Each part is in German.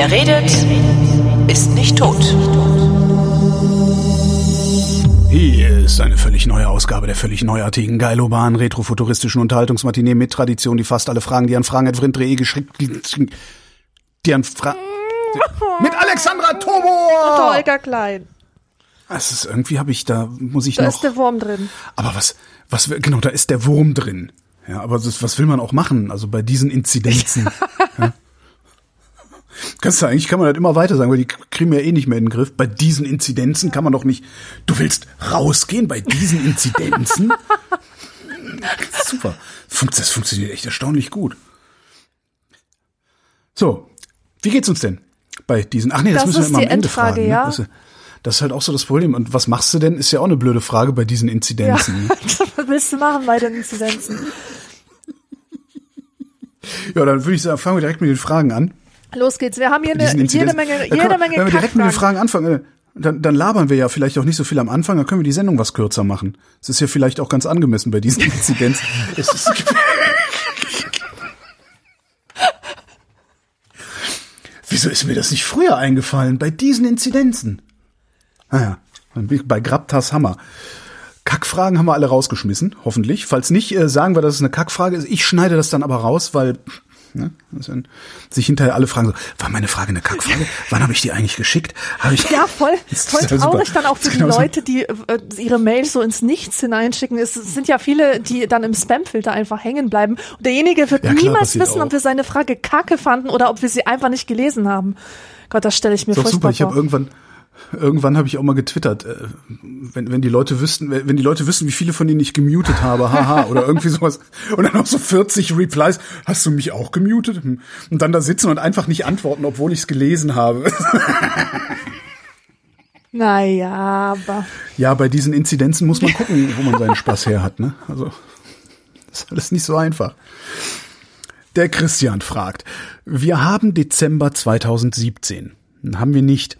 Wer redet, ist nicht tot. Hier ist eine völlig neue Ausgabe der völlig neuartigen, geilobanen, retrofuturistischen Unterhaltungsmatinee mit Tradition, die fast alle Fragen, die an fragen.vrindre geschickt, die an Fra mit Alexandra Tobor! Holger Klein. Das ist irgendwie habe ich da muss ich Da noch ist der Wurm drin. Aber was was genau, da ist der Wurm drin. Ja, aber das, was will man auch machen? Also bei diesen Inzidenzen. ja. Kannst du eigentlich kann man das immer weiter sagen, weil die kriegen wir ja eh nicht mehr in den Griff. Bei diesen Inzidenzen kann man doch nicht. Du willst rausgehen bei diesen Inzidenzen? Super. Das funktioniert echt erstaunlich gut. So, wie geht's uns denn bei diesen? Ach nee, das, Das müssen wir immer am Ende Endfrage, fragen. ja. Ne? Das, ist- das ist halt auch so das Problem. Und was machst du denn? Ist ja auch eine blöde Frage bei diesen Ja. Inzidenzen. ne? Was willst du machen bei den Inzidenzen? Ja, dann würde ich sagen, fangen wir direkt mit den Fragen an. Los geht's. Wir haben hier eine, jede Inzidenz- Menge, jede können- Menge Wenn wir direkt mit den. Fragen anfangen, äh, dann, dann labern wir ja vielleicht auch nicht so viel am Anfang, dann können wir die Sendung was kürzer machen. Das ist ja vielleicht auch ganz angemessen bei diesen Inzidenzen. Es ist, Wieso ist mir das nicht früher eingefallen bei diesen Inzidenzen? Naja, ich bei Grabtas Hammer. Kackfragen haben wir alle rausgeschmissen, hoffentlich. Falls nicht, äh, sagen wir, dass es eine Kackfrage ist. Ich schneide das dann aber raus, weil ne, dann sich hinterher alle fragen so, war meine Frage eine Kackfrage? Wann habe ich die eigentlich geschickt? Hab ich Ja, voll, voll ja super. traurig dann auch für die ist genauso- Leute, die äh, ihre Mails so ins Nichts hineinschicken. Es sind ja viele, die dann im Spamfilter einfach hängen bleiben. Und derjenige wird Ja, klar, niemals wissen, auch. ob wir seine Frage kacke fanden oder ob wir sie einfach nicht gelesen haben. Gott, das stelle ich mir Ist doch super. Ich habe vor. irgendwann, irgendwann habe ich auch mal getwittert, äh, wenn, wenn die Leute wüssten, wenn die Leute wissen, wie viele von denen ich gemutet habe, haha, oder irgendwie sowas. Und dann noch so 40 Replies. Hast du mich auch gemutet? Hm. Und dann da sitzen und einfach nicht antworten, obwohl ich es gelesen habe. Naja, aber Ja, bei diesen Inzidenzen muss man gucken, wo man seinen Spaß her hat. Ne? Also, das ist alles nicht so einfach. Der Christian fragt, wir haben Dezember 2017. Haben wir nicht.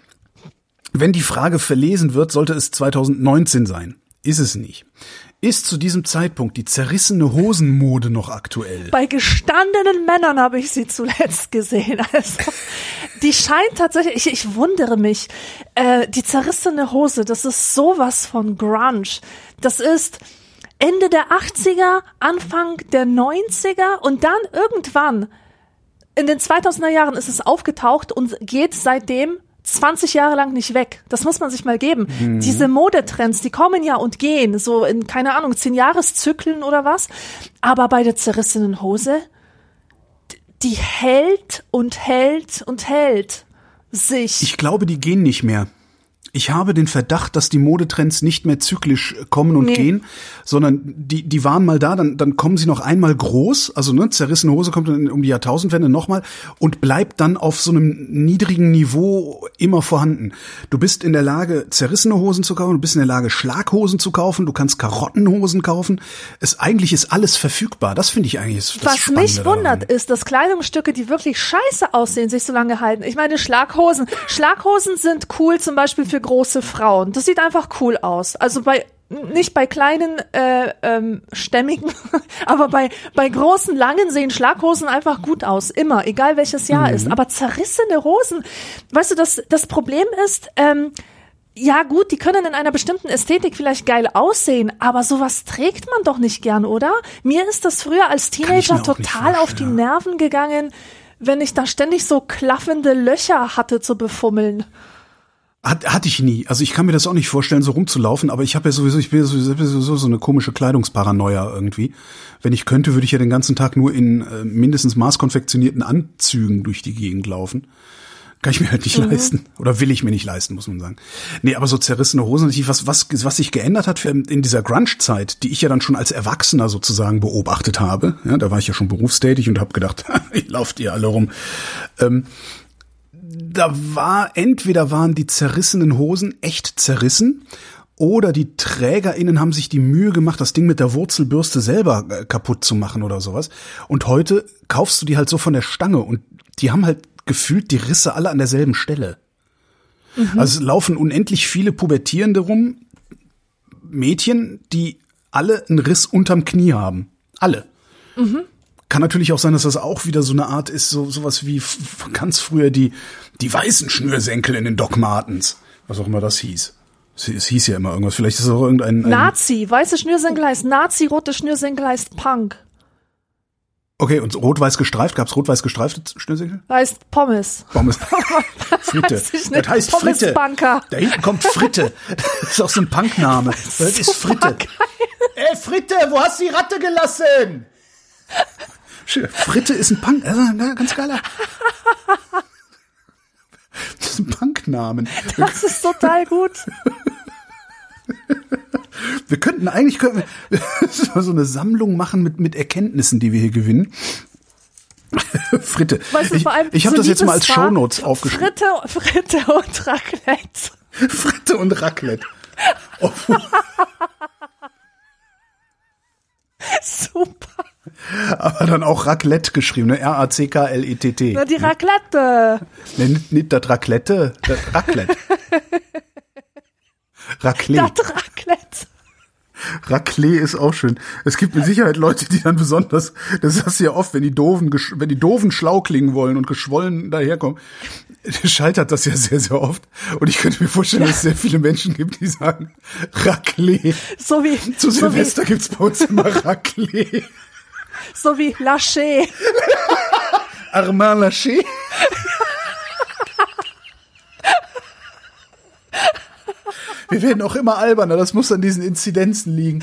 Wenn die Frage verlesen wird, sollte es 2019 sein. Ist es nicht. Ist zu diesem Zeitpunkt die zerrissene Hosenmode noch aktuell? bei gestandenen Männern habe ich sie zuletzt gesehen. Also, die scheint tatsächlich, ich, ich wundere mich, äh, die zerrissene Hose, das ist sowas von Grunge. Das ist Ende der 80er, Anfang der 90er und dann irgendwann in den 2000er Jahren ist es aufgetaucht und geht seitdem 20 Jahre lang nicht weg. Das muss man sich mal geben. Diese Modetrends, die kommen ja und gehen, so in, keine Ahnung, 10 Jahreszyklen oder was. Aber bei der zerrissenen Hose, die hält und hält und hält sich. Ich glaube, die gehen nicht mehr. Ich habe den Verdacht, dass die Modetrends nicht mehr zyklisch kommen und Nee. gehen, sondern die, die waren mal da, dann, dann kommen sie noch einmal groß, also ne, zerrissene Hose kommt dann um die Jahrtausendwende nochmal und bleibt dann auf so einem niedrigen Niveau immer vorhanden. Du bist in der Lage, zerrissene Hosen zu kaufen, du bist in der Lage, Schlaghosen zu kaufen, du kannst Karottenhosen kaufen. Es, eigentlich ist alles verfügbar. Das finde ich eigentlich ist das Was Spannende mich wundert, daran. ist, dass Kleidungsstücke, die wirklich scheiße aussehen, sich so lange halten. Ich meine, Schlaghosen. Schlaghosen sind cool zum Beispiel für große Frauen. Das sieht einfach cool aus. Also bei nicht bei kleinen äh, ähm, stämmigen, aber bei bei großen langen sehen Schlaghosen einfach gut aus, immer, egal welches Jahr ist. Aber zerrissene Hosen, weißt du, das das Problem ist. Ähm, ja gut, die können in einer bestimmten Ästhetik vielleicht geil aussehen, aber sowas trägt man doch nicht gern, oder? Mir ist das früher als Teenager total auf die Nerven gegangen, wenn ich da ständig so klaffende Löcher hatte zu befummeln. Hat, hatte ich nie. Also ich kann mir das auch nicht vorstellen, so rumzulaufen, aber ich habe ja sowieso, ich bin ja sowieso, so eine komische Kleidungsparanoia irgendwie. Wenn ich könnte, würde ich ja den ganzen Tag nur in äh, mindestens maßkonfektionierten Anzügen durch die Gegend laufen. Kann ich mir halt nicht leisten. Oder will ich mir nicht leisten, muss man sagen. Nee, aber so zerrissene Hosen, natürlich, was, was, was sich geändert hat in dieser Grunge-Zeit, die ich ja dann schon als Erwachsener sozusagen beobachtet habe. Ja, da war ich ja schon berufstätig und habe gedacht, ihr lauft ihr alle rum. Ähm, da war entweder waren die zerrissenen Hosen echt zerrissen oder die TrägerInnen haben sich die Mühe gemacht, das Ding mit der Wurzelbürste selber äh, kaputt zu machen oder sowas. Und heute kaufst du die halt so von der Stange und die haben halt gefühlt die Risse alle an derselben Stelle. Also es laufen unendlich viele Pubertierende rum, Mädchen, die alle einen Riss unterm Knie haben. Alle. Kann natürlich auch sein, dass das auch wieder so eine Art ist, so sowas wie ganz früher die die weißen Schnürsenkel in den Doc Martens, was auch immer das hieß. Es, hieß ja immer irgendwas. Vielleicht ist es auch irgendein ein, Nazi, weiße Schnürsenkel heißt Nazi, rote Schnürsenkel heißt Punk. Okay, und rot-weiß gestreift, gab's rot-weiß gestreifte Schnürsenkel? Heißt Pommes. Pommes. Fritte. Das heißt Fritte. Pommes-Bunker. Da hinten kommt Fritte. Das ist auch so ein Punkname. Das ist Fritte. Ey, Fritte, wo hast du die Ratte gelassen? Fritte ist ein Punk, also ein ganz geiler. Das ist ein Punknamen. Das ist total gut. wir könnten eigentlich könnten wir so eine Sammlung machen mit mit Erkenntnissen, die wir hier gewinnen. Fritte. Weißt du, ich ich habe so das jetzt mal als Shownotes aufgeschrieben. Fritte, Fritte und Raclette. Fritte und Raclette. Oh, Super. aber dann auch Raclette geschrieben, ne? R-A-C-K-L-E-T-T. Na, die Raclette. Ne, nicht, nicht das Raclette, das Raclette. Raclette. Das Raclette. Raclette ist auch schön. Es gibt mit Sicherheit Leute, die dann besonders, das hast du ja oft, wenn die doofen, wenn die doofen schlau klingen wollen und geschwollen daherkommen, scheitert das ja sehr, sehr oft. Und ich könnte mir vorstellen, dass es sehr viele Menschen gibt, die sagen, Raclette. So wie, Zu so wie, Silvester gibt's bei uns immer Raclette. so wie Lachey. Armand Laché. Wir werden auch immer alberner, das muss an diesen Inzidenzen liegen.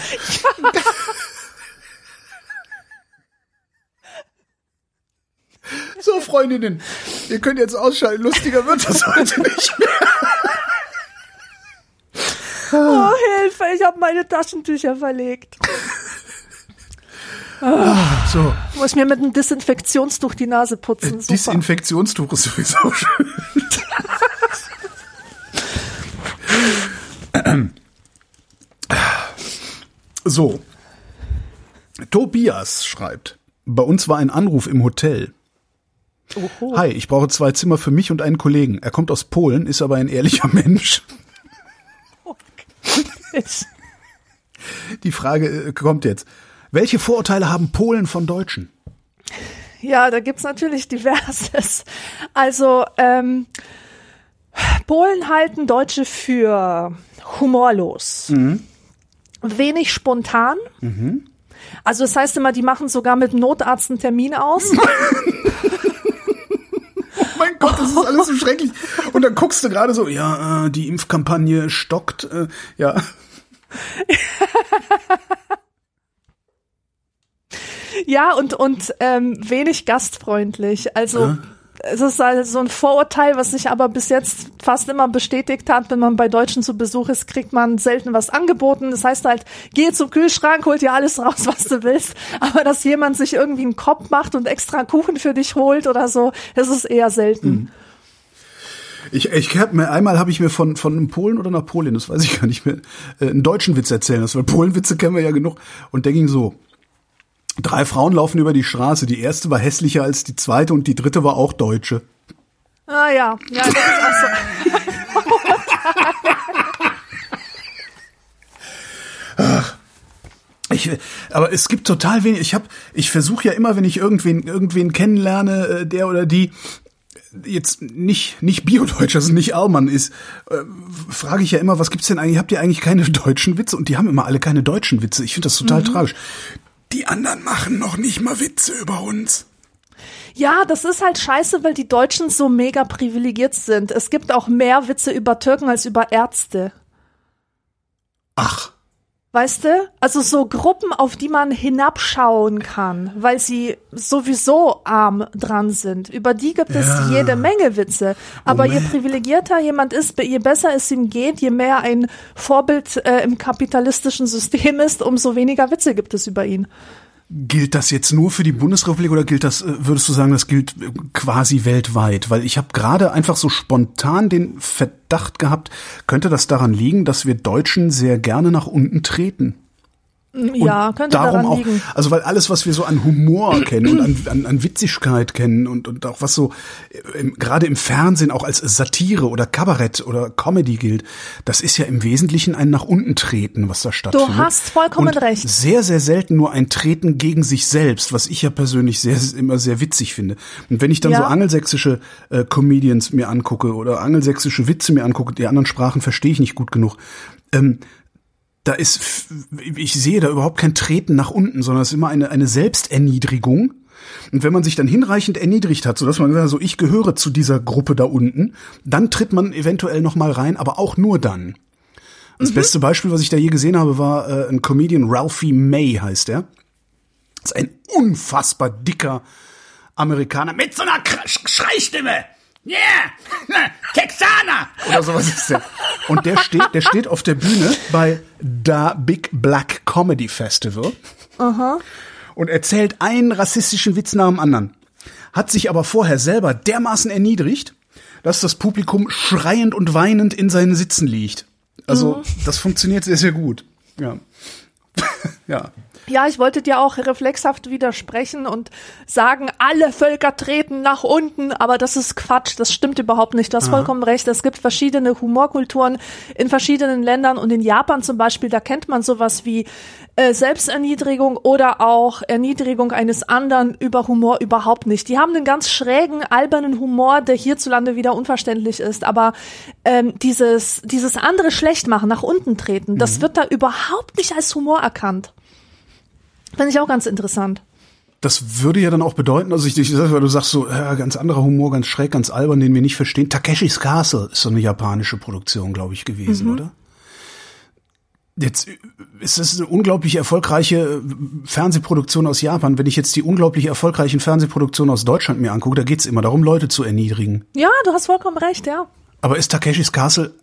So, Freundinnen, ihr könnt jetzt ausschalten, lustiger wird das heute nicht mehr. Oh, Hilfe, ich habe meine Taschentücher verlegt. So, Muss mir mit einem Desinfektionstuch die Nase putzen. Super. Disinfektionstuch ist sowieso schön. So. Tobias schreibt, bei uns war ein Anruf im Hotel. Oho. Hi, ich brauche zwei Zimmer für mich und einen Kollegen. Er kommt aus Polen, ist aber ein ehrlicher Mensch. Ich- Die Frage äh, kommt jetzt. Welche Vorurteile haben Polen von Deutschen? Ja, da gibt's natürlich diverses. Also, ähm, Polen halten Deutsche für humorlos, wenig spontan. Also das heißt immer, die machen sogar mit dem Notarzt einen Termin aus. Mein Gott, das ist alles so schrecklich. Und dann guckst du gerade so, ja, äh, die Impfkampagne stockt, äh, ja. Ja, und, und ähm, wenig gastfreundlich. Also es ist also so ein Vorurteil, was sich aber bis jetzt fast immer bestätigt hat. Wenn man bei Deutschen zu Besuch ist, kriegt man selten was angeboten. Das heißt halt, geh zum Kühlschrank, hol dir alles raus, was du willst. Aber dass jemand sich irgendwie einen Kopf macht und extra Kuchen für dich holt oder so, das ist eher selten. Ich, ich hab mir einmal habe ich mir von von einem Polen oder einer Polin, das weiß ich gar nicht mehr, äh, einen deutschen Witz erzählen lassen, weil Polenwitze kennen wir ja genug. Und der ging so: Drei Frauen laufen über die Straße. Die erste war hässlicher als die zweite und die dritte war auch Deutsche. Ah ja, ja, das ist auch so. Ich, aber es gibt total wenig. Ich habe, ich versuche ja immer, wenn ich irgendwen irgendwen kennenlerne, äh, der oder die jetzt nicht nicht Biodeutsch, also nicht Allmann ist, äh, frage ich ja immer, was gibt's denn eigentlich? Habt ihr eigentlich keine deutschen Witze? Und die haben immer alle keine deutschen Witze. Ich finde das total tragisch. Die anderen machen noch nicht mal Witze über uns. Ja, das ist halt scheiße, weil die Deutschen so mega privilegiert sind. Es gibt auch mehr Witze über Türken als über Ärzte. Ach, Weißt du? Also so Gruppen, auf die man hinabschauen kann, weil sie sowieso arm dran sind. Über die gibt es Ja. jede Menge Witze. Aber je Moment. privilegierter jemand ist, je besser es ihm geht, je mehr ein Vorbild äh, im kapitalistischen System ist, umso weniger Witze gibt es über ihn. Gilt das jetzt nur für die Bundesrepublik oder gilt das, äh, würdest du sagen, das gilt äh, quasi weltweit? Weil ich habe gerade einfach so spontan den Verdacht gehabt, könnte das daran liegen, dass wir Deutschen sehr gerne nach unten treten? Ja, könnte darum daran auch, liegen. also weil alles, was wir so an Humor kennen und an, an, an Witzigkeit kennen und, und auch was so äh, im, gerade im Fernsehen auch als Satire oder Kabarett oder Comedy gilt, das ist ja im Wesentlichen ein nach unten treten, was da stattfindet. hast vollkommen und recht. Sehr, sehr selten nur ein Treten gegen sich selbst, was ich ja persönlich sehr, immer sehr witzig finde. Und wenn ich dann Ja. so angelsächsische äh, Comedians mir angucke oder angelsächsische Witze mir angucke, die anderen Sprachen verstehe ich nicht gut genug, ähm, da ist, ich sehe da überhaupt kein Treten nach unten, sondern es ist immer eine, eine Selbsterniedrigung. Und wenn man sich dann hinreichend erniedrigt hat, sodass man sagt, so ich gehöre zu dieser Gruppe da unten, dann tritt man eventuell noch mal rein, aber auch nur dann. Das beste Beispiel, was ich da je gesehen habe, war äh, ein Comedian, Ralphie May heißt er. Das ist ein unfassbar dicker Amerikaner mit so einer Schreistimme. Yeah! Texaner! Oder sowas ist der. Und der steht, der steht auf der Bühne bei Da Big Black Comedy Festival und erzählt einen rassistischen Witz nach dem anderen. Hat sich aber vorher selber dermaßen erniedrigt, dass das Publikum schreiend und weinend in seinen Sitzen liegt. Also, das funktioniert sehr, sehr gut. Ja. ja. Ja, ich wollte dir auch reflexhaft widersprechen und sagen, alle Völker treten nach unten, aber das ist Quatsch, das stimmt überhaupt nicht. Du hast vollkommen recht. Es gibt verschiedene Humorkulturen in verschiedenen Ländern und in Japan zum Beispiel, da kennt man sowas wie äh, Selbsterniedrigung oder auch Erniedrigung eines anderen über Humor überhaupt nicht. Die haben einen ganz schrägen, albernen Humor, der hierzulande wieder unverständlich ist, aber ähm, dieses, dieses andere schlecht machen, nach unten treten, das wird da überhaupt nicht als Humor erkannt. Finde ich auch ganz interessant. Das würde ja dann auch bedeuten, also ich, ich weil du sagst so, ja, ganz anderer Humor, ganz schräg, ganz albern, den wir nicht verstehen. Takeshis Castle ist so eine japanische Produktion, glaube ich, gewesen, oder? Jetzt ist es eine unglaublich erfolgreiche äh, Fernsehproduktion aus Japan. Wenn ich jetzt die unglaublich erfolgreichen Fernsehproduktionen aus Deutschland mir angucke, da geht's immer darum, Leute zu erniedrigen. Ja, du hast vollkommen recht, ja. Aber ist Takeshis Castle,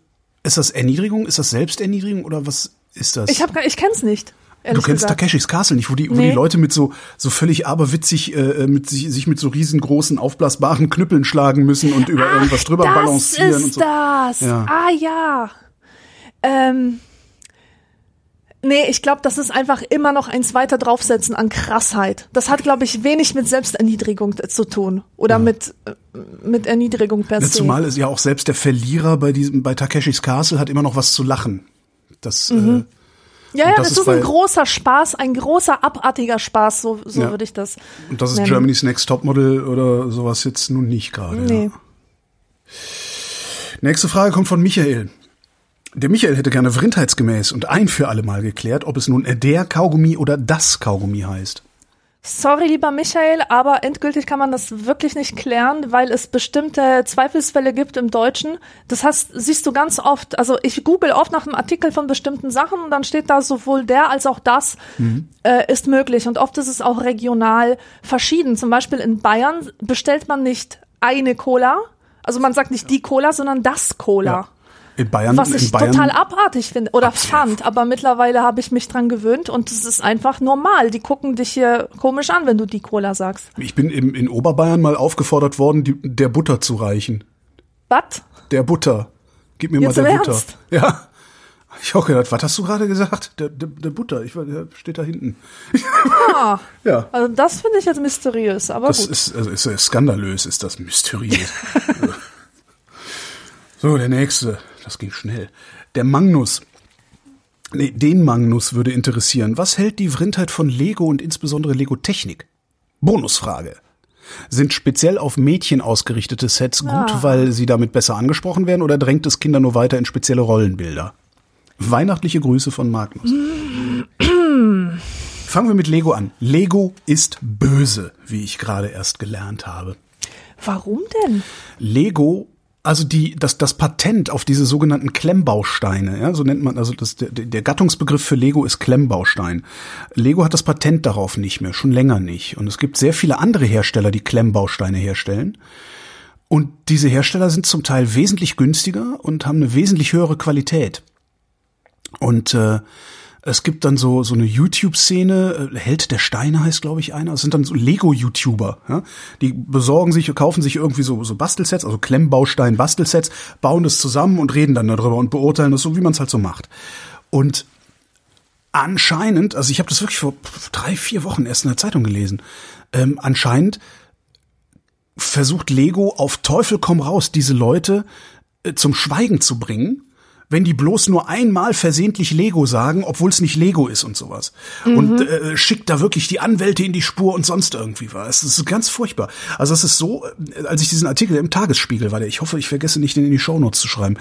ist das Erniedrigung? Ist das Selbsterniedrigung oder was ist das? Ich hab, ich kenn's nicht. Du kennst gesagt. Takeshis Castle nicht, wo die, wo Nee. die Leute mit so, so völlig aberwitzig, äh, mit sich, sich mit so riesengroßen, aufblasbaren Knüppeln schlagen müssen und über irgendwas drüber das balancieren ist und so. das. Ja. Ah ja. Ähm. Nee, ich glaube, das ist einfach immer noch eins weiter draufsetzen an Krassheit. Das hat, glaube ich, wenig mit Selbsterniedrigung zu tun. Oder mit, äh, mit Erniedrigung per Ja, se. Zumal ist ja auch selbst der Verlierer bei diesem, bei Takeshis Castle hat immer noch was zu lachen. Das, Mhm. Ja, ja, das das, ist ein großer Spaß, ein großer, abartiger Spaß, so, so Ja. würde ich das. und das ist nennen. Germany's Next Topmodel oder sowas jetzt nun nicht gerade. Nee. Ja. Nächste Frage kommt von Michael. Der Michael hätte gerne vrindheitsgemäß und ein für alle Mal geklärt, ob es nun der Kaugummi oder das Kaugummi heißt. Sorry, lieber Michael, aber endgültig kann man das wirklich nicht klären, weil es bestimmte Zweifelsfälle gibt im Deutschen. Das heißt, siehst du ganz oft, also ich google oft nach einem Artikel von bestimmten Sachen und dann steht da sowohl der als auch das äh, ist möglich. Und oft ist es auch regional verschieden. Zum Beispiel in Bayern bestellt man nicht eine Cola, also man sagt nicht die Cola, sondern das Cola. Ja. In Bayern, Was ich Bayern, total abartig finde oder fand, aber mittlerweile habe ich mich dran gewöhnt und es ist einfach normal. Die gucken dich hier komisch an, wenn du die Cola sagst. Ich bin im, in Oberbayern mal aufgefordert worden, die, der Butter zu reichen. Was? Der Butter. Gib mir Jetzt mal der im Butter. Ernst? Ja. Ich auch gedacht, was hast du gerade gesagt? Der, der, der Butter. Ich war, der steht da hinten. Ah, Ja. also das finde ich jetzt mysteriös, aber Das gut. ist, also ist, ist skandalös, ist das mysteriös. so, der nächste. Das ging schnell. Der Magnus. Nee, den Magnus würde interessieren. Was hält die Vrindheit von Lego und insbesondere Lego Technik? Bonusfrage. Sind speziell auf Mädchen ausgerichtete Sets gut, Ah. weil sie damit besser angesprochen werden oder drängt es Kinder nur weiter in spezielle Rollenbilder? Weihnachtliche Grüße von Magnus. Fangen wir mit Lego an. Lego ist böse, wie ich gerade erst gelernt habe. Warum denn? Lego, also die, das, das Patent auf diese sogenannten Klemmbausteine, ja, so nennt man, also das, der, der Gattungsbegriff für Lego ist Klemmbaustein. Lego hat das Patent darauf nicht mehr, schon länger nicht. Und es gibt sehr viele andere Hersteller, die Klemmbausteine herstellen. Und diese Hersteller sind zum Teil wesentlich günstiger und haben eine wesentlich höhere Qualität. Und äh, es gibt dann so so eine YouTube-Szene, äh, Held der Steine heißt, glaube ich, einer. Es sind dann so Lego-YouTuber, ja? die besorgen sich, kaufen sich irgendwie so so Bastelsets, also Klemmbaustein-Bastelsets, bauen das zusammen und reden dann darüber und beurteilen das so, wie man es halt so macht. Und anscheinend, also ich habe das wirklich vor drei, vier Wochen erst in der Zeitung gelesen, ähm, anscheinend versucht Lego auf Teufel komm raus, diese Leute äh, zum Schweigen zu bringen, wenn die bloß nur einmal versehentlich Lego sagen, obwohl es nicht Lego ist und sowas. Mhm. Und äh, schickt da wirklich die Anwälte in die Spur und sonst irgendwie was. Das ist ganz furchtbar. Also es ist so, äh, als ich diesen Artikel im Tagesspiegel war, der, ich hoffe, ich vergesse nicht, den in die Shownotes zu schreiben.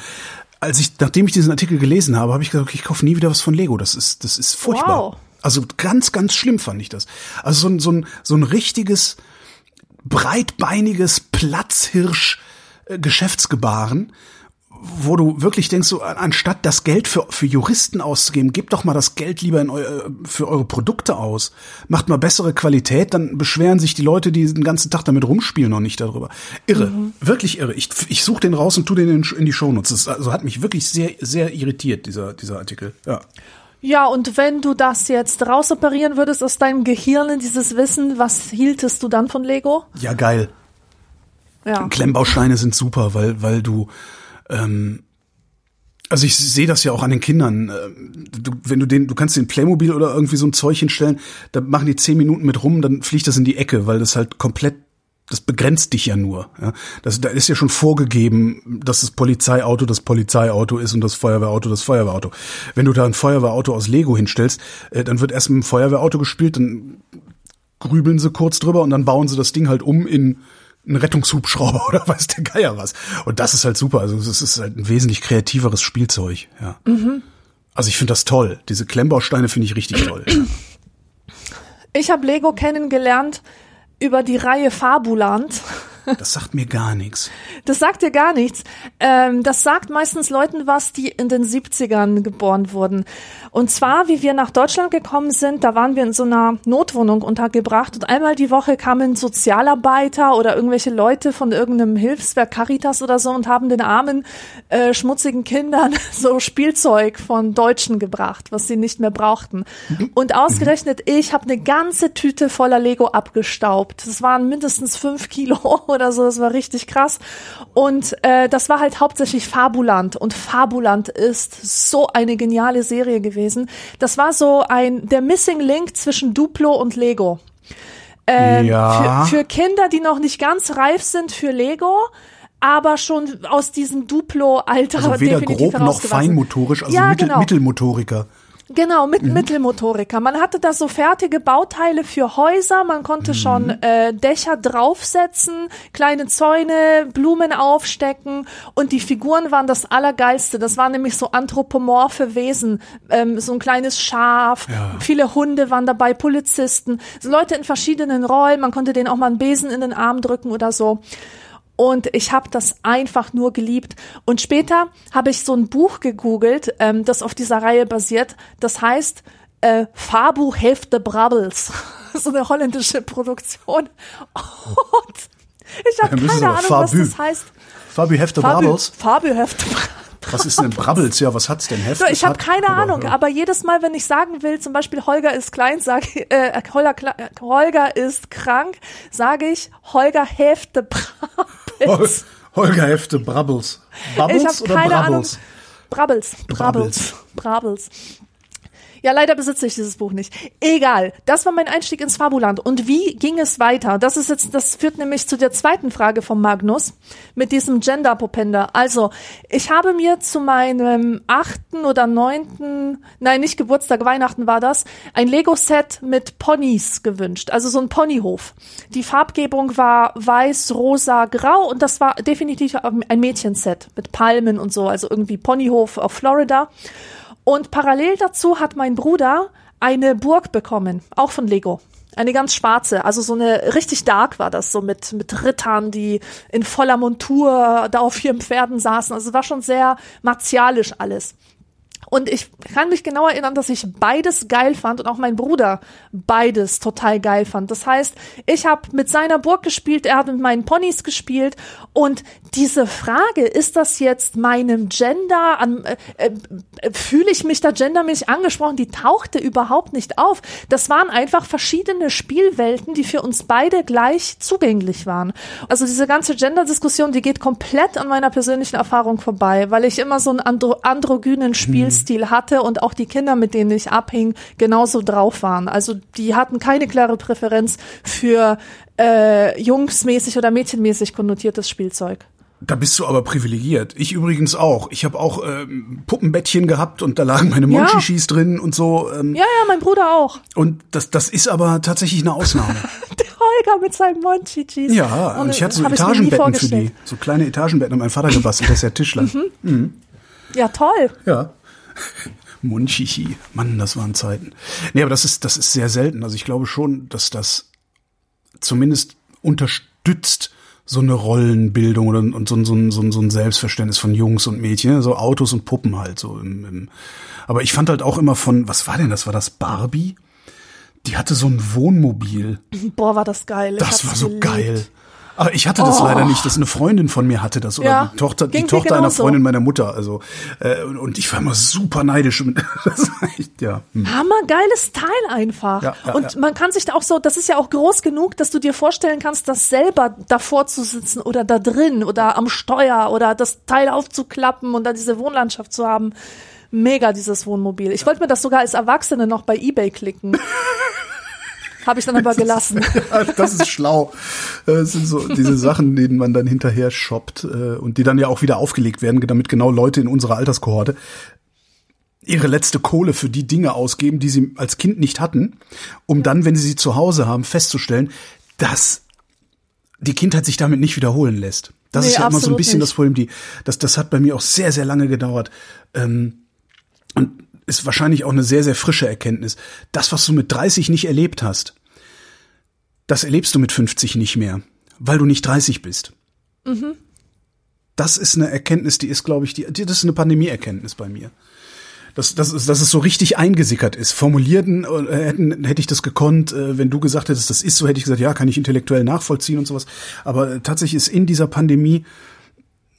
Als ich, nachdem ich diesen Artikel gelesen habe, habe ich gesagt, okay, ich kaufe nie wieder was von Lego. Das ist, das ist furchtbar. Wow. Also ganz, ganz schlimm fand ich das. Also so ein, so ein, so ein richtiges, breitbeiniges Platzhirsch äh, Geschäftsgebaren, wo du wirklich denkst, so anstatt das Geld für, für Juristen auszugeben, gebt doch mal das Geld lieber in eu, für eure Produkte aus. Macht mal bessere Qualität, dann beschweren sich die Leute, die den ganzen Tag damit rumspielen, noch nicht darüber. Irre, mhm. wirklich irre. Ich, ich suche den raus und tu den in, in die Shownotes. Das also hat mich wirklich sehr, sehr irritiert, dieser, dieser Artikel. Ja. Ja, und wenn du das jetzt rausoperieren würdest aus deinem Gehirn, dieses Wissen, was hieltest du dann von Lego? Ja, geil. Ja. Klemmbausteine sind super, weil, weil du, ähm, also ich sehe das ja auch an den Kindern. Ähm, du, wenn du den, du kannst den Playmobil oder irgendwie so ein Zeug hinstellen, da machen die zehn Minuten mit rum, dann fliegt das in die Ecke, weil das halt komplett das begrenzt dich ja nur. Ja? Das, da ist ja schon vorgegeben, dass das Polizeiauto das Polizeiauto ist und das Feuerwehrauto das Feuerwehrauto. Wenn du da ein Feuerwehrauto aus Lego hinstellst, äh, dann wird erst mit dem Feuerwehrauto gespielt, dann grübeln sie kurz drüber und dann bauen sie das Ding halt um in einen Rettungshubschrauber oder weiß der Geier was. Und das ist halt super. Also es ist halt ein wesentlich kreativeres Spielzeug. Ja. Mhm. Also ich finde das toll. Diese Klemmbausteine finde ich richtig toll. Ich habe Lego kennengelernt über die Reihe Fabuland. Das sagt mir gar nichts. Das sagt dir gar nichts. Ähm, das sagt meistens Leuten was, die in den 70ern geboren wurden. Und zwar, wie wir nach Deutschland gekommen sind, da waren wir in so einer Notwohnung untergebracht und einmal die Woche kamen Sozialarbeiter oder irgendwelche Leute von irgendeinem Hilfswerk Caritas oder so und haben den armen, äh, schmutzigen Kindern so Spielzeug von Deutschen gebracht, was sie nicht mehr brauchten. Und ausgerechnet ich habe eine ganze Tüte voller Lego abgestaubt. Das waren mindestens fünf Kilo oder so, das war richtig krass. Und äh, das war halt hauptsächlich Fabuland. Und Fabuland ist so eine geniale Serie gewesen. Das war so ein der Missing Link zwischen Duplo und Lego. Ähm, ja. für, für Kinder, die noch nicht ganz reif sind für Lego, aber schon aus diesem Duplo-Alter. Also weder grob noch feinmotorisch, also ja, Mittel, genau. Mittelmotoriker. Genau, mit mhm. Mittelmotoriker. Man hatte da so fertige Bauteile für Häuser, man konnte mhm. schon äh, Dächer draufsetzen, kleine Zäune, Blumen aufstecken und die Figuren waren das Allergeilste. Das waren nämlich so anthropomorphe Wesen, ähm, so ein kleines Schaf, ja. viele Hunde waren dabei, Polizisten, so Leute in verschiedenen Rollen, man konnte denen auch mal einen Besen in den Arm drücken oder so. Und ich habe das einfach nur geliebt. Und später habe ich so ein Buch gegoogelt, ähm, das auf dieser Reihe basiert. Das heißt äh, Fabu Hefte Brabbels. so eine holländische Produktion. Und ich habe keine Ahnung, Fabu. was das heißt. Fabu Hefte Brabbels? Fabu Hefte Brabbels. Was ist denn Brabbels? Ja, was hat's denn heftig? So, ich habe keine Ahnung, aber jedes Mal, wenn ich sagen will, zum Beispiel Holger ist klein, sage äh, Holger, Holger ist krank, sage ich Holger Hefte Brabbels. Holger Hefte Brabbels. Bubbles oder Brabbels? Ahnung. Brabbels. Brabbels. Brabbels. Ja, leider besitze ich dieses Buch nicht. Egal. Das war mein Einstieg ins Fabuland. Und wie ging es weiter? Das ist jetzt, das führt nämlich zu der zweiten Frage von Magnus mit diesem Gender-Popender. Also, ich habe mir zu meinem achten oder neunten, nein, nicht Geburtstag, Weihnachten war das, ein Lego-Set mit Ponys gewünscht. Also so ein Ponyhof. Die Farbgebung war weiß, rosa, grau und das war definitiv ein Mädchenset mit Palmen und so. Also irgendwie Ponyhof auf Florida. Und parallel dazu hat mein Bruder eine Burg bekommen, auch von Lego. Eine ganz schwarze, also so eine richtig dark war das, so mit, mit Rittern, die in voller Montur da auf ihren Pferden saßen. Also es war schon sehr martialisch alles. Und ich kann mich genau erinnern, dass ich beides geil fand und auch mein Bruder beides total geil fand. Das heißt, ich habe mit seiner Burg gespielt, er hat mit meinen Ponys gespielt und diese Frage, ist das jetzt meinem Gender, äh, äh, fühle ich mich da gendermäßig angesprochen, die tauchte überhaupt nicht auf. Das waren einfach verschiedene Spielwelten, die für uns beide gleich zugänglich waren. Also diese ganze Gender-Diskussion, die geht komplett an meiner persönlichen Erfahrung vorbei, weil ich immer so einen andro androgynen Spielstil Lebensstil hatte und auch die Kinder, mit denen ich abhing, genauso drauf waren. Also die hatten keine klare Präferenz für äh, jungsmäßig oder mädchenmäßig konnotiertes Spielzeug. Da bist du aber privilegiert. Ich übrigens auch. Ich habe auch ähm, Puppenbettchen gehabt und da lagen meine Ja. Monchichis drin und so. Ähm, Ja, ja, mein Bruder auch. Und das, das ist aber tatsächlich eine Ausnahme. Der Holger mit seinem Monchichis. Ja, und ich hatte so Etagenbetten für die. So kleine Etagenbetten hat mein Vater gebastelt, der ist ja Tischler. Ja, toll. Ja. Munchichi. Mann, das waren Zeiten. Nee, aber das ist, das ist sehr selten. Also ich glaube schon, dass das zumindest unterstützt so eine Rollenbildung oder und so, ein- so, so, so ein Selbstverständnis von Jungs und Mädchen, so Autos und Puppen halt so. Im, im. Aber ich fand halt auch immer von, was war denn das? War das Barbie? Die hatte so ein Wohnmobil. Boah, war das geil. Das war so geliebt. geil. Aber ich hatte das Oh. leider nicht. Das eine Freundin von mir hatte das oder Ja, die Tochter, die Tochter einer. Freundin meiner Mutter. Also äh, und- ich war immer super neidisch. Das echt, ja. Hm. Hammergeiles Teil einfach. Ja, ja, und man kann sich da auch so, das ist ja auch groß genug, dass du dir vorstellen kannst, das selber davor zu sitzen oder da drin oder am Steuer oder das Teil aufzuklappen und dann diese Wohnlandschaft zu haben. Mega, dieses Wohnmobil. Ich wollte mir das sogar als Erwachsene noch bei Ebay klicken. Habe ich dann aber gelassen. Das ist schlau. Das sind so diese Sachen, denen man dann hinterher shoppt äh, und die dann ja auch wieder aufgelegt werden, damit genau Leute in unserer Alterskohorte ihre letzte Kohle für die Dinge ausgeben, die sie als Kind nicht hatten, um dann, wenn sie sie zu Hause haben, festzustellen, dass die Kindheit sich damit nicht wiederholen lässt. Das Nee, ist ja immer so ein bisschen nicht. das Problem. Die, das, das hat bei mir auch sehr, sehr lange gedauert. Ähm, und ist wahrscheinlich auch eine sehr, sehr frische Erkenntnis. Das, was du mit 30 nicht erlebt hast, das erlebst du mit 50 nicht mehr, weil du nicht 30 bist. Das ist eine Erkenntnis, die ist, glaube ich, die, das ist eine Pandemie-Erkenntnis bei mir. Dass, dass, es- dass es so richtig eingesickert ist. Formulierten äh, hätten, hätte ich das gekonnt, äh, wenn du gesagt hättest, das ist so, hätte ich gesagt, ja, kann ich intellektuell nachvollziehen und sowas. Aber tatsächlich ist in dieser Pandemie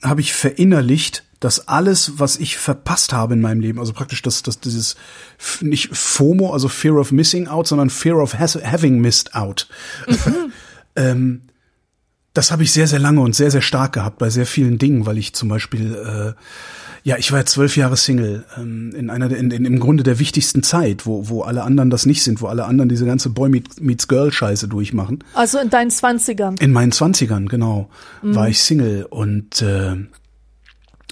habe ich verinnerlicht, dass alles, was ich verpasst habe in meinem Leben, also praktisch das, das dieses nicht FOMO, also Fear of Missing Out, sondern Fear of has, Having Missed Out. ähm, das habe ich sehr, sehr lange und sehr, sehr stark gehabt bei sehr vielen Dingen, weil ich zum Beispiel, äh, ja, ich war ja zwölf Jahre Single ähm, in einer, in, in, im Grunde der wichtigsten Zeit, wo, wo alle anderen das nicht sind, wo alle anderen diese ganze Boy meets, meets Girl Scheiße durchmachen. Also in deinen Zwanzigern. In meinen Zwanzigern, genau, war ich Single und äh,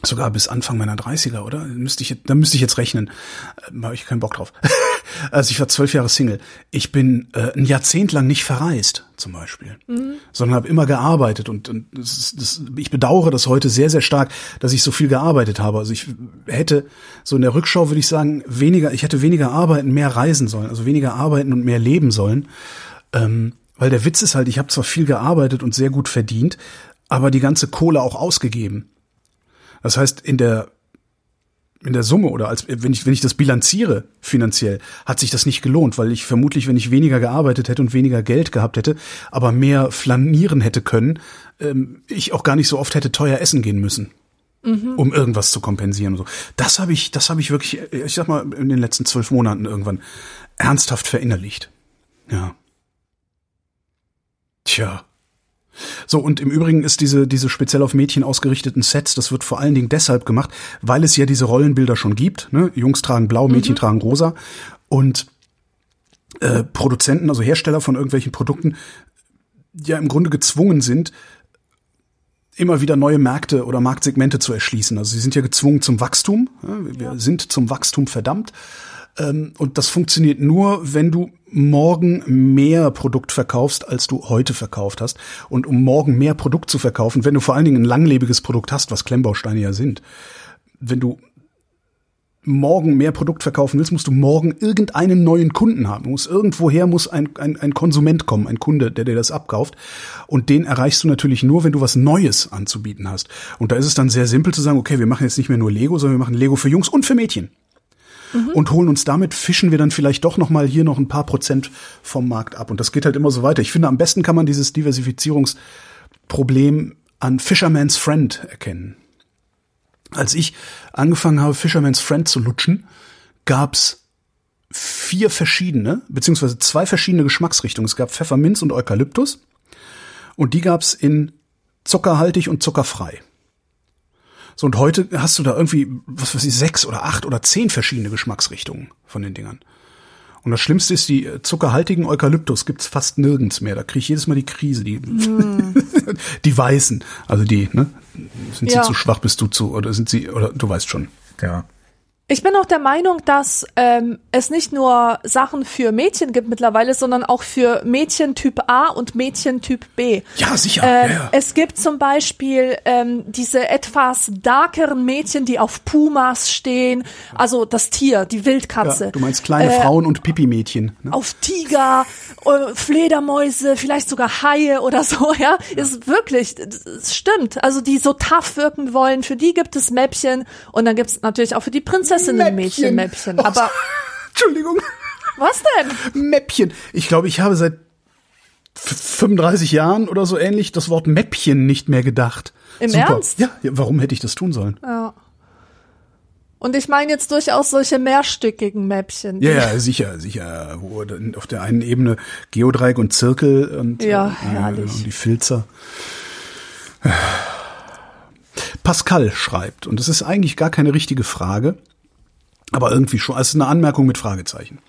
sogar bis Anfang meiner 30er, oder? Müsste ich, da müsste ich jetzt rechnen. Äh, habe ich keinen Bock drauf. also ich war zwölf Jahre Single. Ich bin äh, ein Jahrzehnt lang nicht verreist, zum Beispiel, sondern habe immer gearbeitet und, und das ist, das, ich bedauere das heute sehr, sehr stark, dass ich so viel gearbeitet habe. Also ich hätte so in der Rückschau würde ich sagen weniger, ich hätte weniger arbeiten, mehr reisen sollen, also weniger arbeiten und mehr leben sollen. Ähm, weil der Witz ist halt, ich habe zwar viel gearbeitet und sehr gut verdient, aber die ganze Kohle auch ausgegeben. Das heißt, in der in der Summe oder als wenn ich wenn ich das bilanziere finanziell, hat sich das nicht gelohnt, weil ich vermutlich, wenn ich weniger gearbeitet hätte und weniger Geld gehabt hätte, aber mehr flanieren hätte können, ähm, ich auch gar nicht so oft hätte teuer essen gehen müssen, um irgendwas zu kompensieren. Und so. Das habe ich, das habe ich wirklich, ich sag mal, in den letzten zwölf Monaten irgendwann ernsthaft verinnerlicht. Ja. Tja. So, und im Übrigen ist diese, diese speziell auf Mädchen ausgerichteten Sets, das wird vor allen Dingen deshalb gemacht, weil es ja diese Rollenbilder schon gibt. Ne? Jungs tragen blau, Mädchen tragen rosa. Und äh, Produzenten, also Hersteller von irgendwelchen Produkten, ja im Grunde gezwungen sind, immer wieder neue Märkte oder Marktsegmente zu erschließen. Also sie sind ja gezwungen zum Wachstum. Ja? Wir sind zum Wachstum verdammt. Ähm, und das funktioniert nur, wenn du morgen mehr Produkt verkaufst, als du heute verkauft hast. Und um morgen mehr Produkt zu verkaufen, wenn du vor allen Dingen ein langlebiges Produkt hast, was Klemmbausteine ja sind, wenn du morgen mehr Produkt verkaufen willst, musst du morgen irgendeinen neuen Kunden haben. Du irgendwoher muss ein, ein, ein Konsument kommen, ein Kunde, der dir das abkauft. Und den erreichst du natürlich nur, wenn du was Neues anzubieten hast. Und da ist es dann sehr simpel zu sagen, okay, wir machen jetzt nicht mehr nur Lego, sondern wir machen Lego für Jungs und für Mädchen und holen uns damit, fischen wir dann vielleicht doch noch mal hier noch ein paar Prozent vom Markt ab. Und das geht halt immer so weiter. Ich finde, am besten kann man dieses Diversifizierungsproblem an Fisherman's Friend erkennen. Als ich angefangen habe, Fisherman's Friend zu lutschen, gab's vier verschiedene, beziehungsweise zwei verschiedene Geschmacksrichtungen. Es gab Pfefferminz und Eukalyptus. Und die gab's in zuckerhaltig und zuckerfrei. So, und heute hast du da irgendwie, was weiß ich, sechs oder acht oder zehn verschiedene Geschmacksrichtungen von den Dingern. Und das Schlimmste ist, die zuckerhaltigen Eukalyptus gibt's fast nirgends mehr. Da kriege ich jedes Mal die Krise. Die, Hm. die Weißen, also die, ne? Sind Ja. sie zu schwach, bist du zu, oder sind sie, oder du weißt schon. Ja. Ich bin auch der Meinung, dass ähm, es nicht nur Sachen für Mädchen gibt mittlerweile, sondern auch für Mädchen Typ A und Mädchen Typ B. Ja, sicher. Ähm, ja, ja. Es gibt zum Beispiel ähm, diese etwas darkeren Mädchen, die auf Pumas stehen, also das Tier, die Wildkatze. ja. Du meinst kleine Äh, Frauen und Pipi-Mädchen. Ne? auf Tiger, Fledermäuse, vielleicht sogar Haie oder so, ja. Ist wirklich, es stimmt. Also die so tough wirken wollen, für die gibt es Mäppchen und dann gibt es natürlich auch für die Prinzessinnen Mädchen Mäppchen. Oh, Aber Entschuldigung. was denn? Mäppchen. Ich glaube, ich habe seit f- 35 Jahren oder so ähnlich das Wort Mäppchen nicht mehr gedacht. Im Super. Ernst? Ja, ja, warum hätte ich das tun sollen? Ja. Und ich meine jetzt durchaus solche mehrstückigen Mäppchen. Ja, ja, sicher, sicher. Wo auf der einen Ebene Geodreieck und Zirkel und, Ja, äh, herrlich. und die Filzer. Pascal schreibt, und das ist eigentlich gar keine richtige Frage, aber irgendwie schon, es ist eine Anmerkung mit Fragezeichen.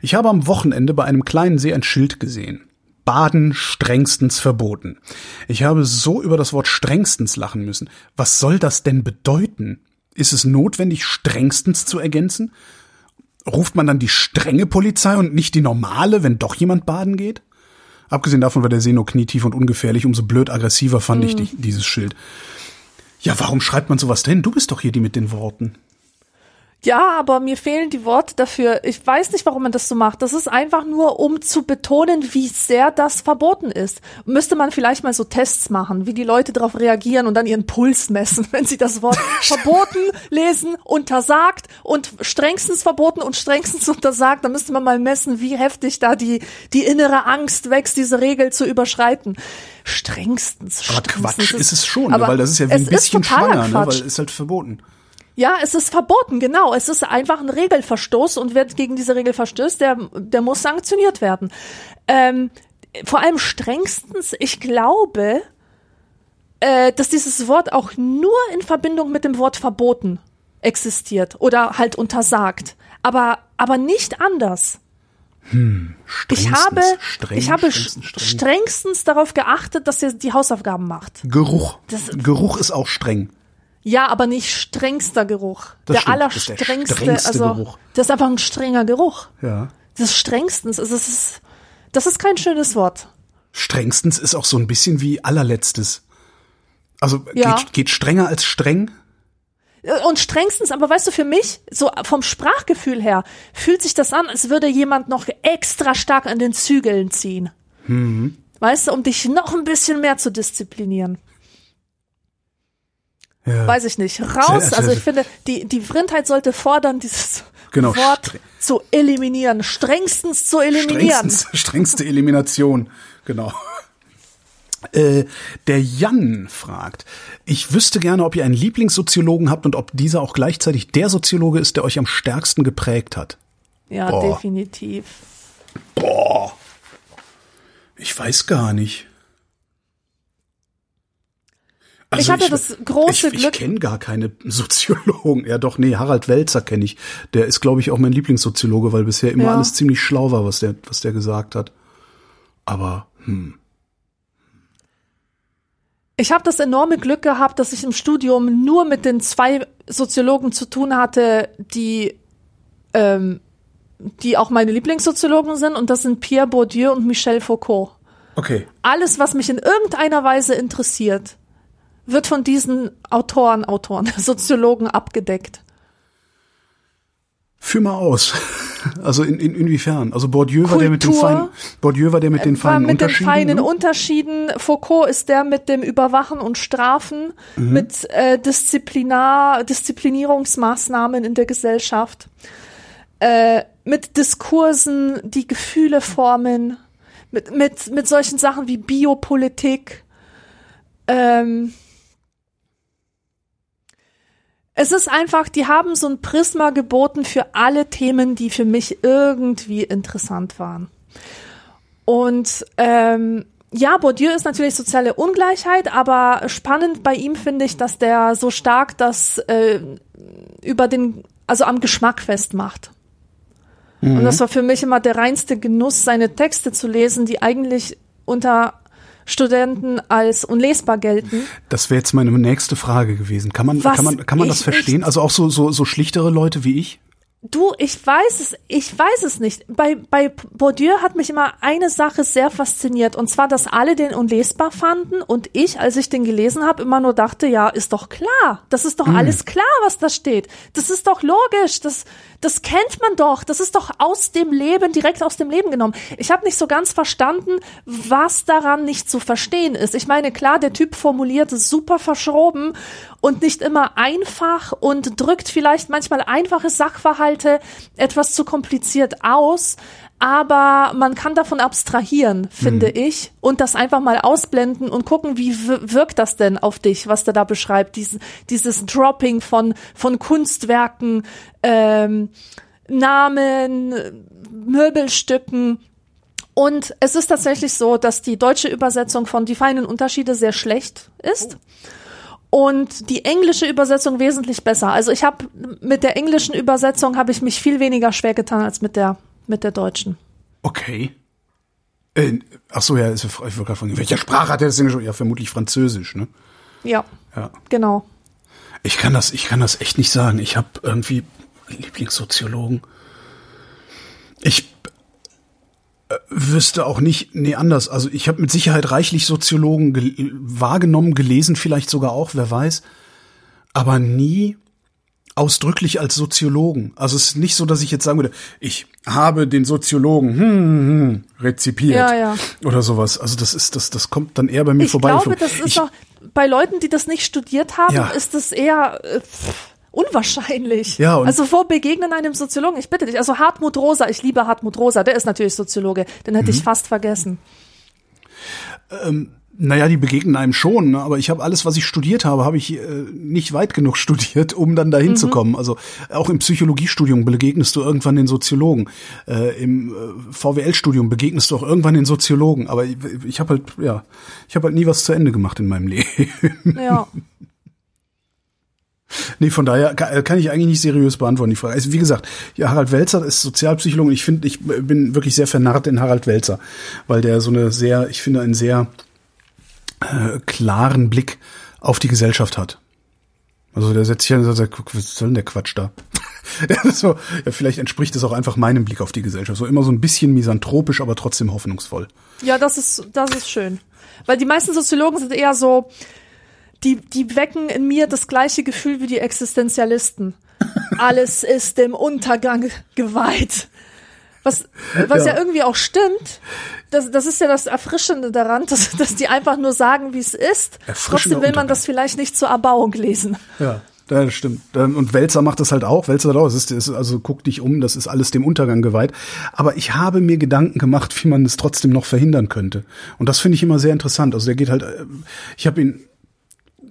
Ich habe am Wochenende bei einem kleinen See ein Schild gesehen. Baden strengstens verboten. Ich habe so über das Wort strengstens lachen müssen. Was soll das denn bedeuten? Ist es notwendig, strengstens zu ergänzen? Ruft man dann die strenge Polizei und nicht die normale, wenn doch jemand baden geht? Abgesehen davon war der See nur knietief und ungefährlich, umso blöd aggressiver fand ich die, dieses Schild. Ja, warum schreibt man sowas denn? Du bist doch hier die mit den Worten. Ja, aber mir fehlen die Worte dafür. Ich weiß nicht, warum man das so macht. Das ist einfach nur, um zu betonen, wie sehr das verboten ist. Müsste man vielleicht mal so Tests machen, wie die Leute darauf reagieren und dann ihren Puls messen, wenn sie das Wort verboten lesen, untersagt und strengstens verboten und strengstens untersagt. Dann müsste man mal messen, wie heftig da die, die innere Angst wächst, diese Regel zu überschreiten. Strengstens, Aber strengstens Quatsch ist es schon, aber weil das ist ja wie ein bisschen ist schwanger, ne? Weil es ist halt verboten. Ja, es ist verboten, genau. Es ist einfach ein Regelverstoß und wer gegen diese Regel verstößt, der, der muss sanktioniert werden. Ähm, vor allem strengstens, ich glaube, äh, dass dieses Wort auch nur in Verbindung mit dem Wort verboten existiert oder halt untersagt. Aber, aber nicht anders. Ich habe, streng, ich habe strengstens, streng. strengstens darauf geachtet, dass ihr die Hausaufgaben macht. Geruch. Das- Geruch ist auch streng. Ja, aber nicht strengster Geruch. Das der stimmt, das der allerstrengste, strengste also Geruch. das ist einfach ein strenger Geruch. Ja. Das strengstens, also es ist, das ist kein schönes Wort. Strengstens ist auch so ein bisschen wie allerletztes. Also Ja. geht, geht strenger als streng? Und strengstens, aber weißt du, für mich, so vom Sprachgefühl her, fühlt sich das an, als würde jemand noch extra stark an den Zügeln ziehen. Mhm. Weißt du, um dich noch ein bisschen mehr zu disziplinieren. Ja. Weiß ich nicht. Raus. Also ich finde, die, die Vrindheit sollte fordern, dieses Genau, Wort zu eliminieren. Strengstens zu eliminieren. Strengstens, strengste Elimination. Genau. Äh, der Jan fragt, ich wüsste gerne, ob ihr einen Lieblingssoziologen habt und ob dieser auch gleichzeitig der Soziologe ist, der euch am stärksten geprägt hat. Ja, Boah. definitiv. Boah. Ich weiß gar nicht. Also Ich hatte das große ich, ich Glück- kenne gar keine Soziologen. Ja, doch, nee, Harald Welzer kenne ich. Der ist, glaube ich, auch mein Lieblingssoziologe, weil bisher immer Ja. alles ziemlich schlau war, was der, was der gesagt hat. Aber, hm. Ich habe das enorme Glück gehabt, dass ich im Studium nur mit den zwei Soziologen zu tun hatte, die, ähm, die auch meine Lieblingssoziologen sind, und das sind Pierre Bourdieu und Michel Foucault. Okay. Alles, was mich in irgendeiner Weise interessiert, wird von diesen Autoren, Autoren, Soziologen abgedeckt. Führ mal aus. Also in, in, inwiefern? Also Bourdieu war der mit den Kultur. feinen, Bourdieu war der mit den War feinen mit den Unterschieden. feinen ne? Unterschieden. Foucault ist der mit dem Überwachen und Strafen, Mhm. mit äh, Disziplinar, Disziplinierungsmaßnahmen in der Gesellschaft, äh, mit Diskursen, die Gefühle formen, mit, mit, mit solchen Sachen wie Biopolitik. Ähm, es ist einfach, die haben so ein Prisma geboten für alle Themen, die für mich irgendwie interessant waren. Und ähm, ja, Bourdieu ist natürlich soziale Ungleichheit, aber spannend bei ihm finde ich, dass der so stark das äh, über den, also am Geschmack festmacht. Und das war für mich immer der reinste Genuss, seine Texte zu lesen, die eigentlich unter Studenten als unlesbar gelten. Das wäre jetzt meine nächste Frage gewesen. Kann man, Was kann man, kann man das verstehen? Also auch so, so, so schlichtere Leute wie ich? Du, ich weiß es, ich weiß es nicht. Bei, bei Bourdieu hat mich immer eine Sache sehr fasziniert, und zwar, dass alle den unlesbar fanden und ich, als ich den gelesen habe, immer nur dachte, ja, ist doch klar. Das ist doch alles klar, was da steht. Das ist doch logisch. Das, das kennt man doch. Das ist doch aus dem Leben, direkt aus dem Leben genommen. Ich habe nicht so ganz verstanden, was daran nicht zu verstehen ist. Ich meine, klar, der Typ formuliert es super verschroben und nicht immer einfach und drückt vielleicht manchmal einfache Sachverhalte etwas zu kompliziert aus. Aber man kann davon abstrahieren, finde ich, und das einfach mal ausblenden und gucken, wie wirkt das denn auf dich, was der da beschreibt. Dies, dieses Dropping von, von Kunstwerken, ähm, Namen, Möbelstücken, und es ist tatsächlich so, dass die deutsche Übersetzung von Die feinen Unterschiede sehr schlecht ist. Und die englische Übersetzung wesentlich besser. Also ich habe mit der englischen Übersetzung habe ich mich viel weniger schwer getan als mit der mit der deutschen. Okay. Äh, ach so, ja, ich wollte gerade fragen, welcher Sprache hat er das denn geschrieben? Ja, vermutlich Französisch, ne? Ja, Ja. genau. Ich kann das, ich kann das echt nicht sagen. Ich habe irgendwie Lieblingssoziologen. Ich wüsste auch nicht, nee, anders. Also ich habe mit Sicherheit reichlich Soziologen gel wahrgenommen, gelesen, vielleicht sogar auch, wer weiß. Aber nie ausdrücklich als Soziologen. Also es ist nicht so, dass ich jetzt sagen würde, ich habe den Soziologen hm, hm, hm, rezipiert Ja, ja. oder sowas. Also das ist das, das kommt dann eher bei mir Ich vorbei. glaube, das ist ich, doch bei Leuten, die das nicht studiert haben, Ja. ist das eher äh, pff, unwahrscheinlich. Ja, und- also vor Begegnen einem Soziologen, ich bitte dich. Also Hartmut Rosa, ich liebe Hartmut Rosa, der ist natürlich Soziologe, den hätte ich Mhm. fast vergessen. Naja, die begegnen einem schon, ne? aber ich habe alles, was ich studiert habe, habe ich äh, nicht weit genug studiert, um dann dahin zu kommen. Also auch im Psychologiestudium begegnest du irgendwann den Soziologen. Äh, Im äh, VWL-Studium begegnest du auch irgendwann den Soziologen. Aber ich, ich habe halt, ja, ich habe halt nie was zu Ende gemacht in meinem Leben. Ja. Nee, von daher kann, kann ich eigentlich nicht seriös beantworten, die Frage. Also wie gesagt, ja, Harald Welzer ist Sozialpsychologe und ich finde, ich bin wirklich sehr vernarrt in Harald Welzer, weil der so eine sehr, ich finde, einen sehr äh, klaren Blick auf die Gesellschaft hat. Also der setzt sich hin und sagt, was soll denn der Quatsch da? So, ja, vielleicht entspricht es auch einfach meinem Blick auf die Gesellschaft. So immer so ein bisschen misanthropisch, aber trotzdem hoffnungsvoll. Ja, das ist, das ist schön. Weil die meisten Soziologen sind eher so, die, die wecken in mir das gleiche Gefühl wie die Existenzialisten. Alles ist dem Untergang geweiht. Was, was ja. Ja. irgendwie auch stimmt. Das, das ist ja das Erfrischende daran, dass, dass die einfach nur sagen, wie es ist. Trotzdem will man das vielleicht nicht zur Erbauung lesen. Ja, das stimmt. Und Welzer macht das halt auch. Welzer sagt auch, es ist, ist, also guck dich um, das ist alles dem Untergang geweiht. Aber ich habe mir Gedanken gemacht, wie man es trotzdem noch verhindern könnte. Und das finde ich immer sehr interessant. Also der geht halt, äh, ich habe ihn,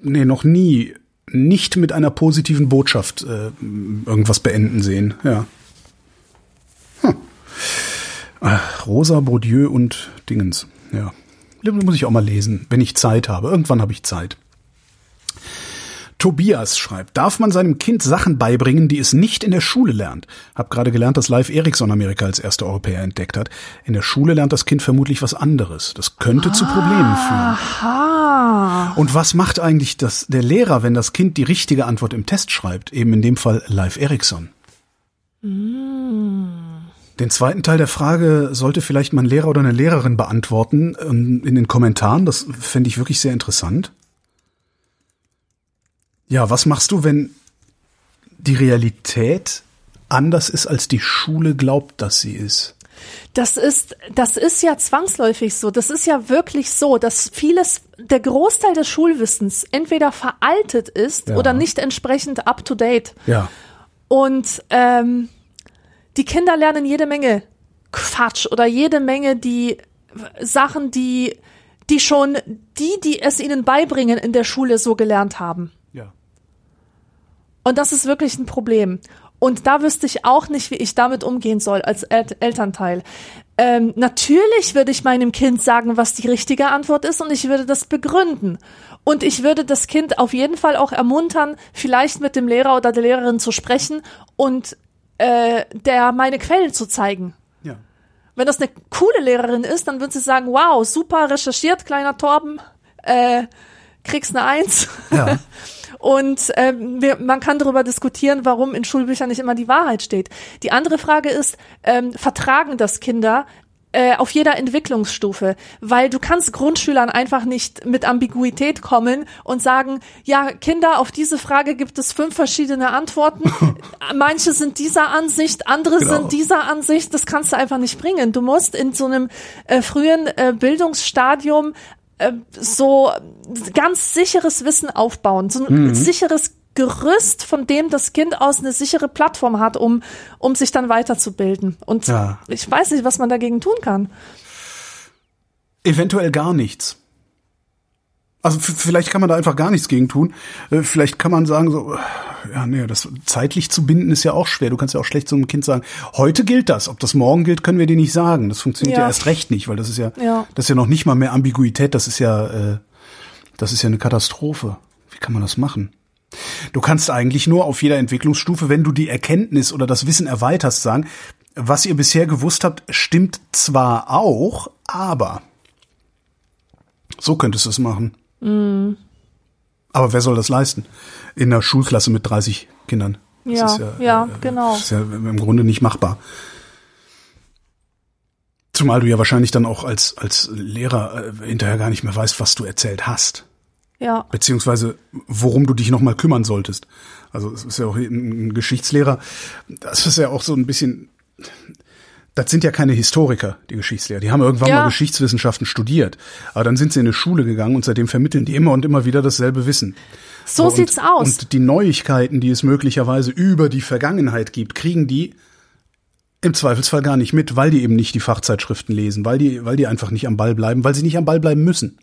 nee, noch nie nicht mit einer positiven Botschaft äh, irgendwas beenden sehen. Ja. Hm. Äh, Rosa, Bourdieu und Dingens. Ja. Muss ich auch mal lesen, wenn ich Zeit habe. Irgendwann habe ich Zeit. Tobias schreibt, darf man seinem Kind Sachen beibringen, die es nicht in der Schule lernt? Hab gerade gelernt, dass Live Ericsson Amerika als erster Europäer entdeckt hat. In der Schule lernt das Kind vermutlich was anderes. Das könnte zu Problemen führen. Ah. Und was macht eigentlich das, der Lehrer, wenn das Kind die richtige Antwort im Test schreibt? Eben in dem Fall Live Ericsson. Den zweiten Teil der Frage sollte vielleicht mal ein Lehrer oder eine Lehrerin beantworten ähm, in den Kommentaren. Das fände ich wirklich sehr interessant. Ja, was machst du, wenn die Realität anders ist, als die Schule glaubt, dass sie ist? Das ist, das ist ja zwangsläufig so. Das ist ja wirklich so, dass vieles, der Großteil des Schulwissens entweder veraltet ist Ja. oder nicht entsprechend up to date. Ja, Und ähm, die Kinder lernen jede Menge Quatsch oder jede Menge die Sachen, die, die schon die, die es ihnen beibringen, in der Schule so gelernt haben. Und das ist wirklich ein Problem. Und da wüsste ich auch nicht, wie ich damit umgehen soll als El Elternteil. Ähm, natürlich würde ich meinem Kind sagen, was die richtige Antwort ist und ich würde das begründen. Und ich würde das Kind auf jeden Fall auch ermuntern, vielleicht mit dem Lehrer oder der Lehrerin zu sprechen und äh, der meine Quellen zu zeigen. Ja. Wenn das eine coole Lehrerin ist, dann würde sie sagen, wow, super recherchiert, kleiner Torben, äh, kriegst eine Eins. Ja. Und ähm, wir, man kann darüber diskutieren, warum in Schulbüchern nicht immer die Wahrheit steht. Die andere Frage ist, ähm, vertragen das Kinder äh, auf jeder Entwicklungsstufe, weil du kannst Grundschülern einfach nicht mit Ambiguität kommen und sagen, ja, Kinder, auf diese Frage gibt es fünf verschiedene Antworten. Manche sind dieser Ansicht, andere Genau. sind dieser Ansicht. Das kannst du einfach nicht bringen. Du musst in so einem äh, frühen äh, Bildungsstadium äh, so ganz sicheres Wissen aufbauen, so ein sicheres Gerüst, von dem das Kind aus eine sichere Plattform hat, um, um sich dann weiterzubilden. Und Ja. ich weiß nicht, was man dagegen tun kann. Eventuell gar nichts. Also vielleicht kann man da einfach gar nichts gegen tun. Äh, Vielleicht kann man sagen so, ja, nee, das zeitlich zu binden ist ja auch schwer. Du kannst ja auch schlecht zu einem Kind sagen, heute gilt das. Ob das morgen gilt, können wir dir nicht sagen. Das funktioniert ja, Ja. erst recht nicht, weil das ist ja, Ja. das ist ja noch nicht mal mehr Ambiguität. Das ist ja, äh, das ist ja eine Katastrophe. Wie kann man das machen? Du kannst eigentlich nur auf jeder Entwicklungsstufe, wenn du die Erkenntnis oder das Wissen erweiterst, sagen, was ihr bisher gewusst habt, stimmt zwar auch, aber so könntest du es machen. Aber wer soll das leisten? In einer Schulklasse mit 30 Kindern. Das Ja, ist ja, äh, genau. Das ist ja im Grunde nicht machbar. Zumal du ja wahrscheinlich dann auch als, als Lehrer äh, hinterher gar nicht mehr weißt, was du erzählt hast Ja. beziehungsweise worum du dich nochmal kümmern solltest. Also es ist ja auch ein Geschichtslehrer, das ist ja auch so ein bisschen, das sind ja keine Historiker, die Geschichtslehrer. Die haben irgendwann Ja. mal Geschichtswissenschaften studiert, aber dann sind sie in eine Schule gegangen und seitdem vermitteln die immer und immer wieder dasselbe Wissen. So und, sieht's aus. Und die Neuigkeiten, die es möglicherweise über die Vergangenheit gibt, kriegen die im Zweifelsfall gar nicht mit, weil die eben nicht die Fachzeitschriften lesen, weil die, weil die einfach nicht am Ball bleiben, weil sie nicht am Ball bleiben müssen.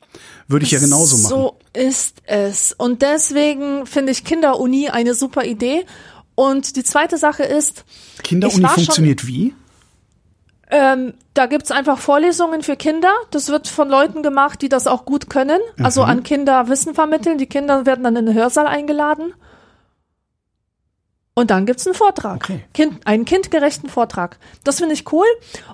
Würde ich ja genauso machen. So ist es. Und deswegen finde ich Kinderuni eine super Idee. Und die zweite Sache ist, Kinderuni funktioniert wie? Ähm, da gibt's einfach Vorlesungen für Kinder. Das wird von Leuten gemacht, die das auch gut können. Also Mhm. an Kinder Wissen vermitteln. Die Kinder werden dann in den Hörsaal eingeladen. Und dann gibt's einen Vortrag. Okay. Kind, einen kindgerechten Vortrag. Das finde ich cool.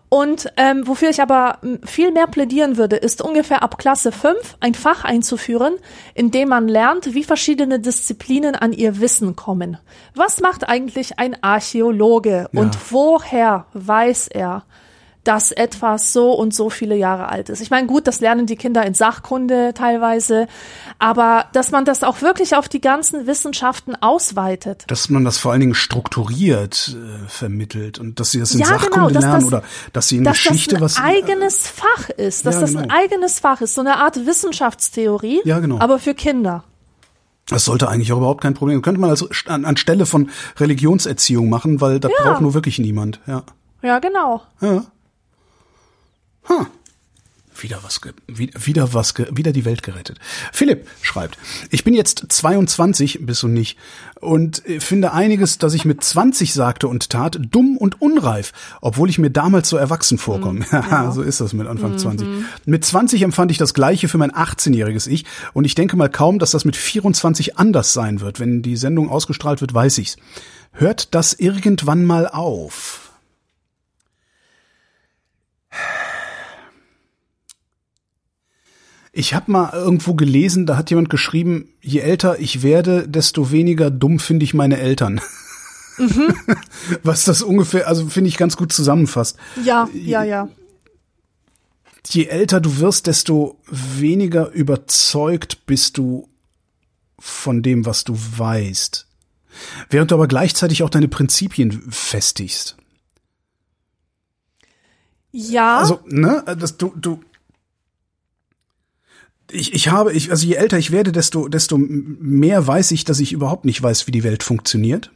Und ähm, wofür ich aber viel mehr plädieren würde, ist ungefähr ab Klasse 5 ein Fach einzuführen, in dem man lernt, wie verschiedene Disziplinen an ihr Wissen kommen. Was macht eigentlich ein Archäologe Ja. und woher weiß er, dass etwas so und so viele Jahre alt ist. Ich meine, gut, das lernen die Kinder in Sachkunde teilweise, aber dass man das auch wirklich auf die ganzen Wissenschaften ausweitet. Dass man das vor allen Dingen strukturiert äh, vermittelt und dass sie das in Ja, genau, Sachkunde dass lernen das- oder dass sie in dass Geschichte das was. ein eigenes Fach ist, dass Ja, das ein genau. eigenes Fach ist, so eine Art Wissenschaftstheorie, Ja, genau. aber für Kinder. Das sollte eigentlich auch überhaupt kein Problem. Könnte man also an, anstelle von Religionserziehung machen, weil das braucht nur wirklich niemand. Ja. Ja, genau. Ja. Huh. Wieder was, wieder was, ge wieder die Welt gerettet. Philipp schreibt, ich bin jetzt 22, bist du nicht, und äh, finde einiges, das ich mit 20 sagte und tat, dumm und unreif, obwohl ich mir damals so erwachsen vorkomme. Ja, so ist das mit Anfang 20. Mit 20 empfand ich das Gleiche für mein 18-jähriges Ich und ich denke mal kaum, dass das mit 24 anders sein wird. Wenn die Sendung ausgestrahlt wird, weiß ich's. Hört das irgendwann mal auf? Ich habe mal irgendwo gelesen, da hat jemand geschrieben, je älter ich werde, desto weniger dumm finde ich meine Eltern. Was das ungefähr, also finde ich ganz gut zusammenfasst. Ja, ja, ja. Je älter du wirst, desto weniger überzeugt bist du von dem, was du weißt. Während du aber gleichzeitig auch deine Prinzipien festigst. Ja, Also, ne, das, du, du, ich, ich habe, ich, also je älter ich werde, desto, desto mehr weiß ich, dass ich überhaupt nicht weiß, wie die Welt funktioniert.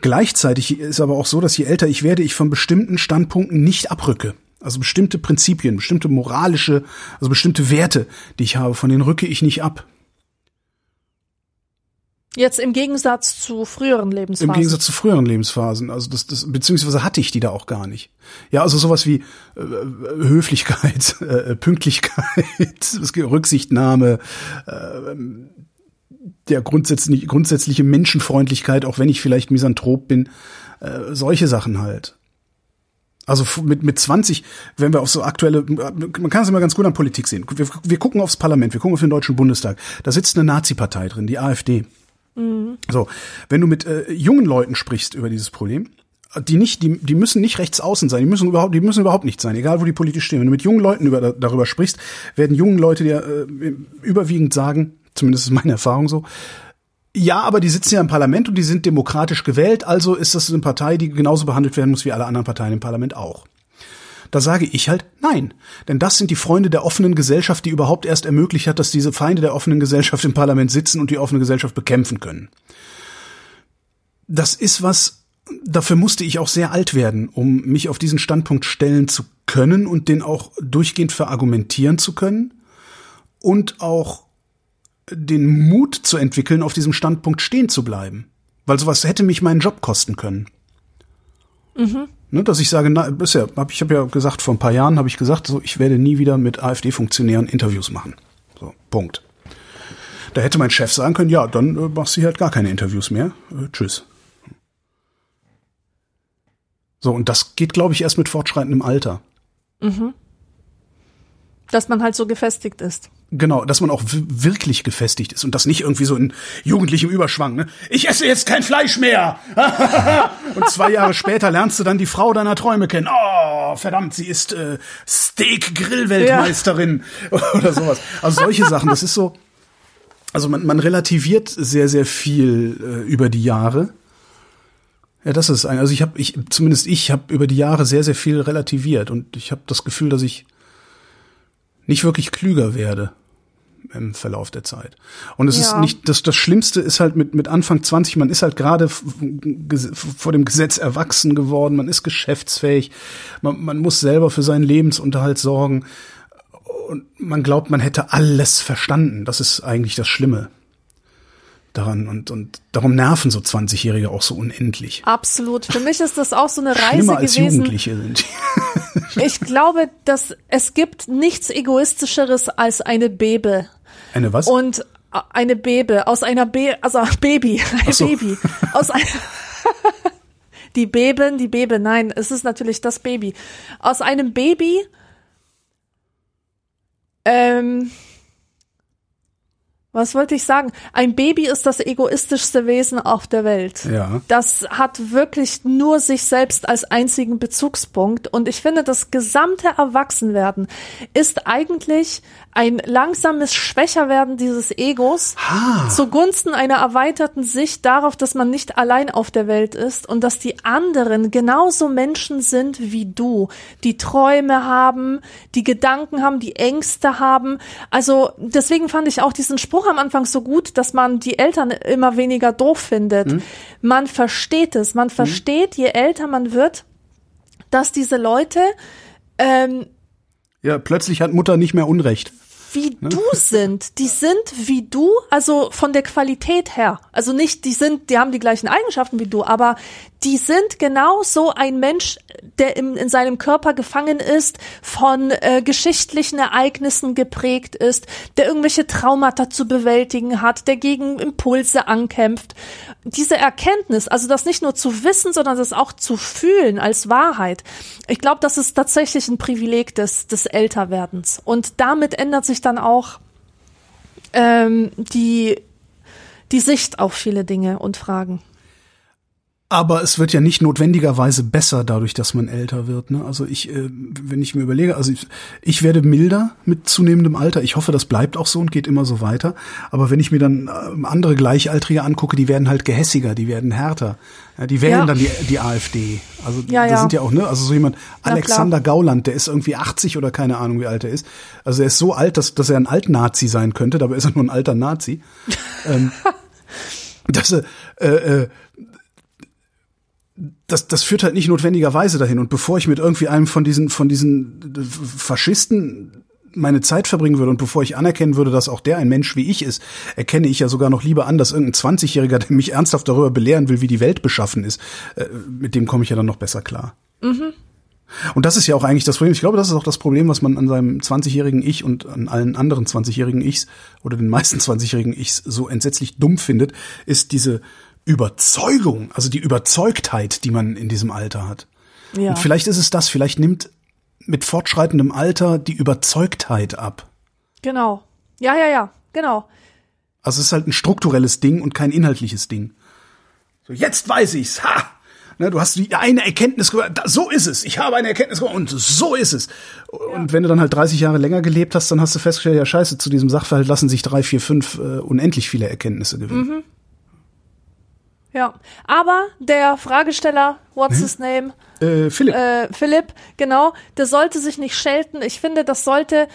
Gleichzeitig ist aber auch so, dass je älter ich werde, ich von bestimmten Standpunkten nicht abrücke. Also bestimmte Prinzipien, bestimmte moralische, also bestimmte Werte, die ich habe, von denen rücke ich nicht ab. Jetzt im Gegensatz zu früheren Lebensphasen. Im Gegensatz zu früheren Lebensphasen. Also das, das beziehungsweise hatte ich die da auch gar nicht. Ja, also sowas wie äh, Höflichkeit, äh, Pünktlichkeit, Rücksichtnahme, äh, der grundsätzlich, grundsätzliche Menschenfreundlichkeit, auch wenn ich vielleicht Misanthrop bin, äh, solche Sachen halt. Also mit, mit 20, wenn wir auf so aktuelle, man kann es immer ganz gut an Politik sehen. Wir, wir gucken aufs Parlament, wir gucken auf den Deutschen Bundestag. Da sitzt eine Nazi-Partei drin, die AfD. Mhm. So, wenn du mit äh, jungen Leuten sprichst über dieses Problem, die nicht, die, die müssen nicht rechts außen sein, die müssen überhaupt, die müssen überhaupt nicht sein, egal wo die politisch stehen. Wenn du mit jungen Leuten über, darüber sprichst, werden jungen Leute dir äh, überwiegend sagen, zumindest ist meine Erfahrung so, ja, aber die sitzen ja im Parlament und die sind demokratisch gewählt, also ist das eine Partei, die genauso behandelt werden muss wie alle anderen Parteien im Parlament auch. Da sage ich halt nein. Denn das sind die Freunde der offenen Gesellschaft, die überhaupt erst ermöglicht hat, dass diese Feinde der offenen Gesellschaft im Parlament sitzen und die offene Gesellschaft bekämpfen können. Das ist was, dafür musste ich auch sehr alt werden, um mich auf diesen Standpunkt stellen zu können und den auch durchgehend verargumentieren zu können und auch den Mut zu entwickeln, auf diesem Standpunkt stehen zu bleiben. Weil sowas hätte mich meinen Job kosten können. Mhm. Ne, dass ich sage, na, bisher, hab, ich habe ja gesagt, vor ein paar Jahren habe ich gesagt, so, ich werde nie wieder mit AfD-Funktionären Interviews machen. So, Punkt. Da hätte mein Chef sagen können, ja, dann äh, machst du halt gar keine Interviews mehr. Äh, tschüss. So, und das geht, glaube ich, erst mit fortschreitendem Alter. Mhm. Dass man halt so gefestigt ist. Genau, dass man auch wirklich gefestigt ist und das nicht irgendwie so in jugendlichem Überschwang. Ne? Ich esse jetzt kein Fleisch mehr. und zwei Jahre später lernst du dann die Frau deiner Träume kennen. Oh, verdammt, sie ist äh, Steak-Grill-Weltmeisterin ja. oder sowas. Also solche Sachen. Das ist so. Also man, man relativiert sehr, sehr viel äh, über die Jahre. Ja, das ist ein. Also ich habe, ich zumindest ich habe über die Jahre sehr, sehr viel relativiert und ich habe das Gefühl, dass ich nicht wirklich klüger werde im Verlauf der Zeit. Und es ja. ist nicht, das, das Schlimmste ist halt mit, mit Anfang 20, man ist halt gerade vor dem Gesetz erwachsen geworden, man ist geschäftsfähig, man, man muss selber für seinen Lebensunterhalt sorgen und man glaubt, man hätte alles verstanden. Das ist eigentlich das Schlimme daran und und darum nerven so 20-Jährige auch so unendlich. Absolut. Für mich ist das auch so eine Reise Schlimmer als gewesen. Jugendliche sind. ich glaube, dass es gibt nichts egoistischeres als eine Bebe. Eine was? Und eine Bebe aus einer Be also Baby, ein so. Baby aus einer die Beben, die Bebe, nein, es ist natürlich das Baby aus einem Baby. Ähm, was wollte ich sagen? Ein Baby ist das egoistischste Wesen auf der Welt. Ja. Das hat wirklich nur sich selbst als einzigen Bezugspunkt. Und ich finde, das gesamte Erwachsenwerden ist eigentlich ein langsames Schwächerwerden dieses Egos ha. zugunsten einer erweiterten Sicht darauf, dass man nicht allein auf der Welt ist und dass die anderen genauso Menschen sind wie du, die Träume haben, die Gedanken haben, die Ängste haben. Also deswegen fand ich auch diesen Spruch am Anfang so gut, dass man die Eltern immer weniger doof findet. Mhm. Man versteht es, man versteht, mhm. je älter man wird, dass diese Leute ähm, ja, plötzlich hat Mutter nicht mehr Unrecht wie ne? du sind. Die sind wie du, also von der Qualität her. Also nicht, die sind, die haben die gleichen Eigenschaften wie du, aber die sind genau so ein Mensch, der im, in seinem Körper gefangen ist, von äh, geschichtlichen Ereignissen geprägt ist, der irgendwelche Traumata zu bewältigen hat, der gegen Impulse ankämpft. Diese Erkenntnis, also das nicht nur zu wissen, sondern das auch zu fühlen als Wahrheit. Ich glaube, das ist tatsächlich ein Privileg des, des Älterwerdens. Und damit ändert sich dann auch ähm, die, die Sicht auf viele Dinge und Fragen. Aber es wird ja nicht notwendigerweise besser dadurch, dass man älter wird. Ne? Also ich, äh, wenn ich mir überlege, also ich, ich werde milder mit zunehmendem Alter. Ich hoffe, das bleibt auch so und geht immer so weiter. Aber wenn ich mir dann äh, andere Gleichaltrige angucke, die werden halt gehässiger, die werden härter. Ja, die wählen ja. dann die, die AfD. Also ja, da sind ja auch, ne, also so jemand, Alexander Gauland, der ist irgendwie 80 oder keine Ahnung, wie alt er ist. Also er ist so alt, dass, dass er ein Alt-Nazi sein könnte, dabei ist er nur ein alter Nazi. ähm, dass er, äh, äh, das, das führt halt nicht notwendigerweise dahin. Und bevor ich mit irgendwie einem von diesen, von diesen Faschisten meine Zeit verbringen würde und bevor ich anerkennen würde, dass auch der ein Mensch wie ich ist, erkenne ich ja sogar noch lieber an, dass irgendein 20-Jähriger, der mich ernsthaft darüber belehren will, wie die Welt beschaffen ist, äh, mit dem komme ich ja dann noch besser klar. Mhm. Und das ist ja auch eigentlich das Problem. Ich glaube, das ist auch das Problem, was man an seinem 20-jährigen Ich und an allen anderen 20-jährigen Ichs oder den meisten 20-jährigen Ichs so entsetzlich dumm findet, ist diese Überzeugung, also die Überzeugtheit, die man in diesem Alter hat. Ja. Und vielleicht ist es das, vielleicht nimmt mit fortschreitendem Alter die Überzeugtheit ab. Genau. Ja, ja, ja, genau. Also es ist halt ein strukturelles Ding und kein inhaltliches Ding. So, jetzt weiß ich's. Ha! Ne, du hast eine Erkenntnis gehört, so ist es. Ich habe eine Erkenntnis gehört und so ist es. Und ja. wenn du dann halt 30 Jahre länger gelebt hast, dann hast du festgestellt, ja scheiße, zu diesem Sachverhalt lassen sich drei, vier, fünf äh, unendlich viele Erkenntnisse gewinnen. Mhm. Ja, aber der Fragesteller, what's hm? his name? Äh, Philipp. Äh, Philipp, genau, der sollte sich nicht schelten. Ich finde, das sollte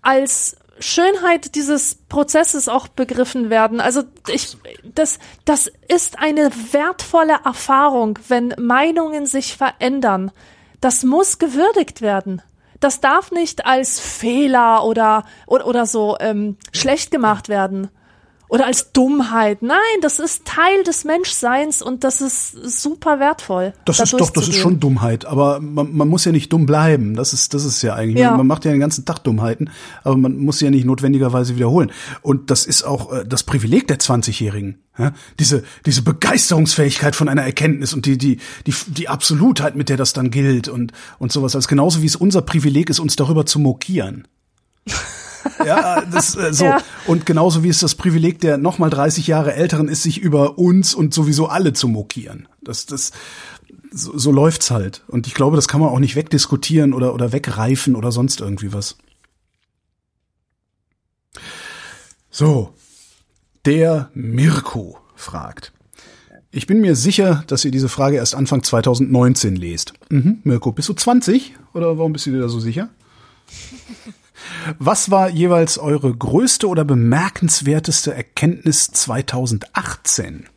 als Schönheit dieses Prozesses auch begriffen werden. Also ich, das, das ist eine wertvolle Erfahrung, wenn Meinungen sich verändern. Das muss gewürdigt werden. Das darf nicht als Fehler oder, oder, oder so ähm, schlecht gemacht werden oder als Dummheit. Nein, das ist Teil des Menschseins und das ist super wertvoll. Das ist doch, das ist schon Dummheit, aber man, man muss ja nicht dumm bleiben. Das ist, das ist ja eigentlich. Ja. Man macht ja den ganzen Tag Dummheiten, aber man muss sie ja nicht notwendigerweise wiederholen. Und das ist auch äh, das Privileg der 20-Jährigen. Ja? Diese, diese Begeisterungsfähigkeit von einer Erkenntnis und die, die, die, die Absolutheit, mit der das dann gilt und, und sowas. Also genauso wie es unser Privileg ist, uns darüber zu mokieren. Ja, das äh, so. Ja. Und genauso wie es das Privileg der nochmal 30 Jahre Älteren ist, sich über uns und sowieso alle zu mokieren. Das, das, so, so läuft's halt. Und ich glaube, das kann man auch nicht wegdiskutieren oder, oder wegreifen oder sonst irgendwie was. So. Der Mirko fragt. Ich bin mir sicher, dass ihr diese Frage erst Anfang 2019 lest. Mhm, Mirko, bist du 20? Oder warum bist du dir da so sicher? Was war jeweils eure größte oder bemerkenswerteste Erkenntnis 2018?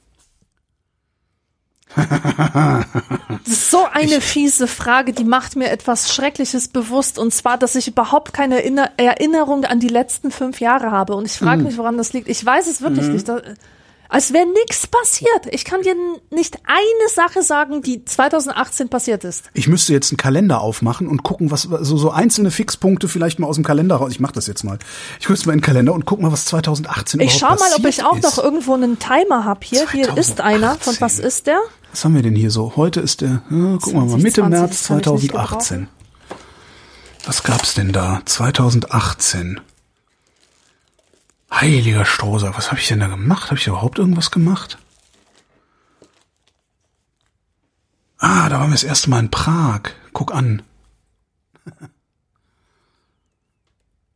Das ist so eine ich, fiese Frage, die macht mir etwas Schreckliches bewusst. Und zwar, dass ich überhaupt keine Erinnerung an die letzten fünf Jahre habe. Und ich frage hm. mich, woran das liegt. Ich weiß es wirklich mhm. nicht. Als wäre nichts passiert. Ich kann dir nicht eine Sache sagen, die 2018 passiert ist. Ich müsste jetzt einen Kalender aufmachen und gucken, was so so einzelne Fixpunkte vielleicht mal aus dem Kalender raus. Ich mache das jetzt mal. Ich müsste mal in den Kalender und guck mal, was 2018 Ich schau mal, ob ich auch ist. noch irgendwo einen Timer hab hier. 2018. Hier ist einer. Von was ist der? Was haben wir denn hier so? Heute ist der, ja, gucken wir mal, Mitte März 2018. Was gab's denn da? 2018. Heiliger Strohsack, was habe ich denn da gemacht? Habe ich überhaupt irgendwas gemacht? Ah, da waren wir das erste Mal in Prag. Guck an.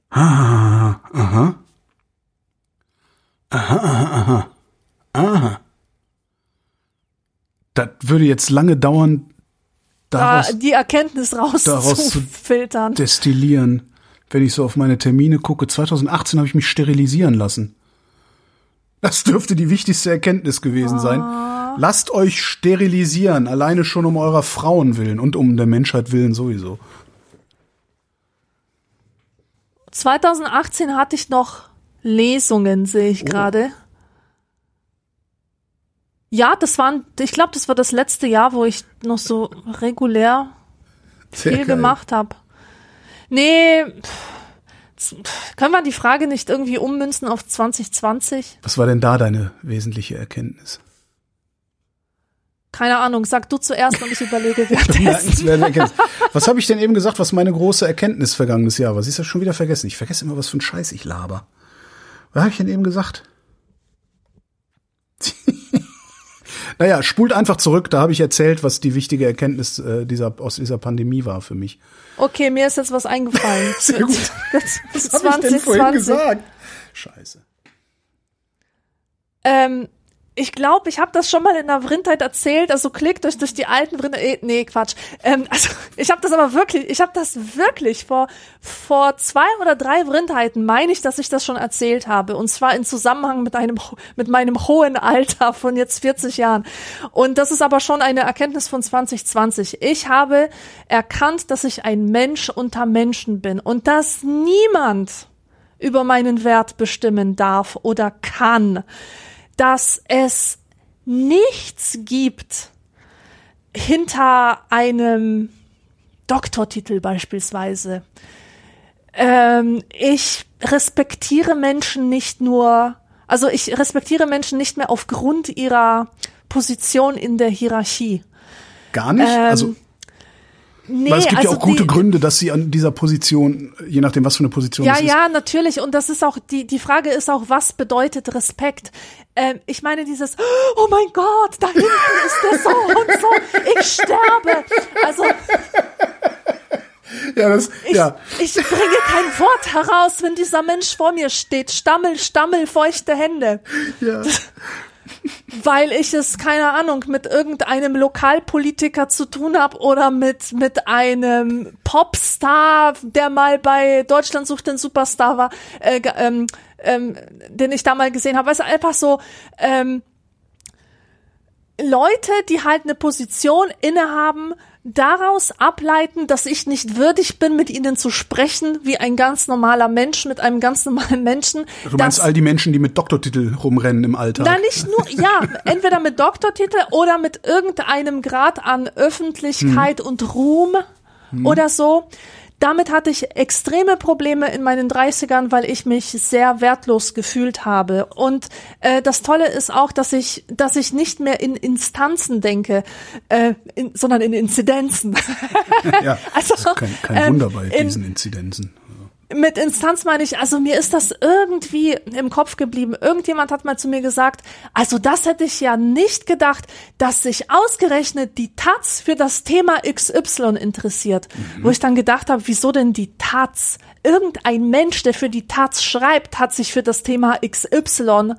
ah, aha. Aha, aha, aha. Aha. Das würde jetzt lange dauern, daraus, da die Erkenntnis rauszufiltern. destillieren wenn ich so auf meine Termine gucke. 2018 habe ich mich sterilisieren lassen. Das dürfte die wichtigste Erkenntnis gewesen sein. Ah. Lasst euch sterilisieren, alleine schon um eurer Frauen willen und um der Menschheit willen sowieso. 2018 hatte ich noch Lesungen, sehe ich oh. gerade. Ja, das waren, ich glaube, das war das letzte Jahr, wo ich noch so regulär Sehr viel geil. gemacht habe. Nee, können wir die Frage nicht irgendwie ummünzen auf 2020? Was war denn da deine wesentliche Erkenntnis? Keine Ahnung, sag du zuerst und ich überlege währenddessen. was habe ich denn eben gesagt, was meine große Erkenntnis vergangenes Jahr war? Sie ist ja schon wieder vergessen. Ich vergesse immer, was für ein Scheiß ich laber. Was habe ich denn eben gesagt? Naja, spult einfach zurück, da habe ich erzählt, was die wichtige Erkenntnis äh, dieser, aus dieser Pandemie war für mich. Okay, mir ist jetzt was eingefallen. Sehr gut. was 20, habe ich denn vorhin gesagt? Scheiße. Ähm, ich glaube, ich habe das schon mal in der Vrindheit erzählt, also klickt euch durch die alten Vrindheit, äh, nee, Quatsch. Ähm, also ich habe das aber wirklich, ich habe das wirklich vor vor zwei oder drei Vrindheiten meine ich, dass ich das schon erzählt habe und zwar in Zusammenhang mit einem mit meinem hohen Alter von jetzt 40 Jahren. Und das ist aber schon eine Erkenntnis von 2020. Ich habe erkannt, dass ich ein Mensch unter Menschen bin und dass niemand über meinen Wert bestimmen darf oder kann dass es nichts gibt hinter einem Doktortitel beispielsweise. Ähm, ich respektiere Menschen nicht nur, also ich respektiere Menschen nicht mehr aufgrund ihrer Position in der Hierarchie. Gar nicht? Ähm, also Nee, Weil es gibt also ja auch gute die, Gründe, dass sie an dieser Position, je nachdem, was für eine Position Ja, es ist. ja, natürlich. Und das ist auch, die, die Frage ist auch, was bedeutet Respekt? Ähm, ich meine dieses, oh mein Gott, da hinten ist der so und so, ich sterbe. Also Ja, das, ich, ja. ich bringe kein Wort heraus, wenn dieser Mensch vor mir steht. Stammel, stammel, feuchte Hände. ja. Weil ich es, keine Ahnung, mit irgendeinem Lokalpolitiker zu tun habe oder mit, mit einem Popstar, der mal bei Deutschland sucht den Superstar war, äh, ähm, ähm, den ich da mal gesehen habe. Weißt du, einfach so, ähm, Leute, die halt eine Position innehaben, daraus ableiten, dass ich nicht würdig bin, mit ihnen zu sprechen, wie ein ganz normaler Mensch mit einem ganz normalen Menschen. Du meinst all die Menschen, die mit Doktortitel rumrennen im Alltag. na, nicht nur, ja, entweder mit Doktortitel oder mit irgendeinem Grad an Öffentlichkeit und Ruhm oder so. Damit hatte ich extreme Probleme in meinen 30ern, weil ich mich sehr wertlos gefühlt habe. Und äh, das Tolle ist auch, dass ich, dass ich nicht mehr in Instanzen denke, äh, in, sondern in Inzidenzen. ja, also, kein, kein ähm, Wunder bei in- diesen Inzidenzen. Mit Instanz meine ich, also mir ist das irgendwie im Kopf geblieben. Irgendjemand hat mal zu mir gesagt, also das hätte ich ja nicht gedacht, dass sich ausgerechnet die Taz für das Thema XY interessiert. Wo ich dann gedacht habe, wieso denn die Taz? Irgendein Mensch, der für die Taz schreibt, hat sich für das Thema XY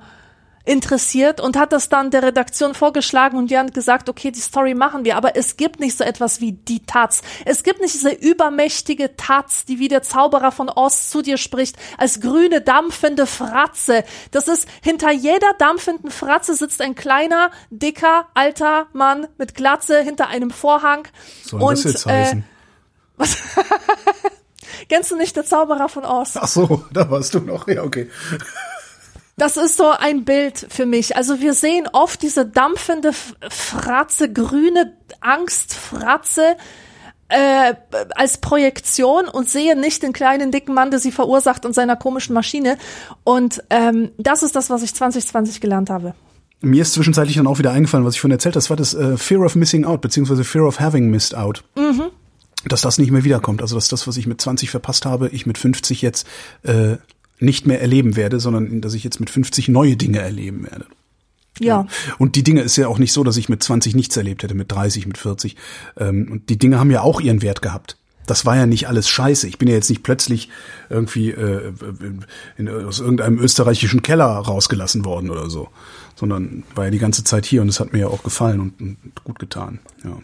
interessiert und hat das dann der Redaktion vorgeschlagen und die haben gesagt, okay, die Story machen wir, aber es gibt nicht so etwas wie die Taz. Es gibt nicht diese übermächtige Taz, die wie der Zauberer von Oz zu dir spricht, als grüne dampfende Fratze. Das ist, hinter jeder dampfenden Fratze sitzt ein kleiner, dicker, alter Mann mit Glatze hinter einem Vorhang. Soll und, das jetzt äh, heißen? Kennst du nicht der Zauberer von Oz? Ach so, da warst du noch. Ja, okay. Das ist so ein Bild für mich. Also wir sehen oft diese dampfende Fratze, grüne Angstfratze äh, als Projektion und sehe nicht den kleinen dicken Mann, der sie verursacht und seiner komischen Maschine. Und ähm, das ist das, was ich 2020 gelernt habe. Mir ist zwischenzeitlich dann auch wieder eingefallen, was ich vorhin erzählt habe. Das war das äh, Fear of Missing Out, beziehungsweise Fear of Having Missed Out. Dass das nicht mehr wiederkommt. Also, dass das, was ich mit 20 verpasst habe, ich mit 50 jetzt äh, nicht mehr erleben werde, sondern dass ich jetzt mit 50 neue Dinge erleben werde. Ja. Und die Dinge ist ja auch nicht so, dass ich mit 20 nichts erlebt hätte, mit 30, mit 40. Ähm, und die Dinge haben ja auch ihren Wert gehabt. Das war ja nicht alles scheiße. Ich bin ja jetzt nicht plötzlich irgendwie äh, in, aus irgendeinem österreichischen Keller rausgelassen worden oder so, sondern war ja die ganze Zeit hier und es hat mir ja auch gefallen und, und gut getan. Ja,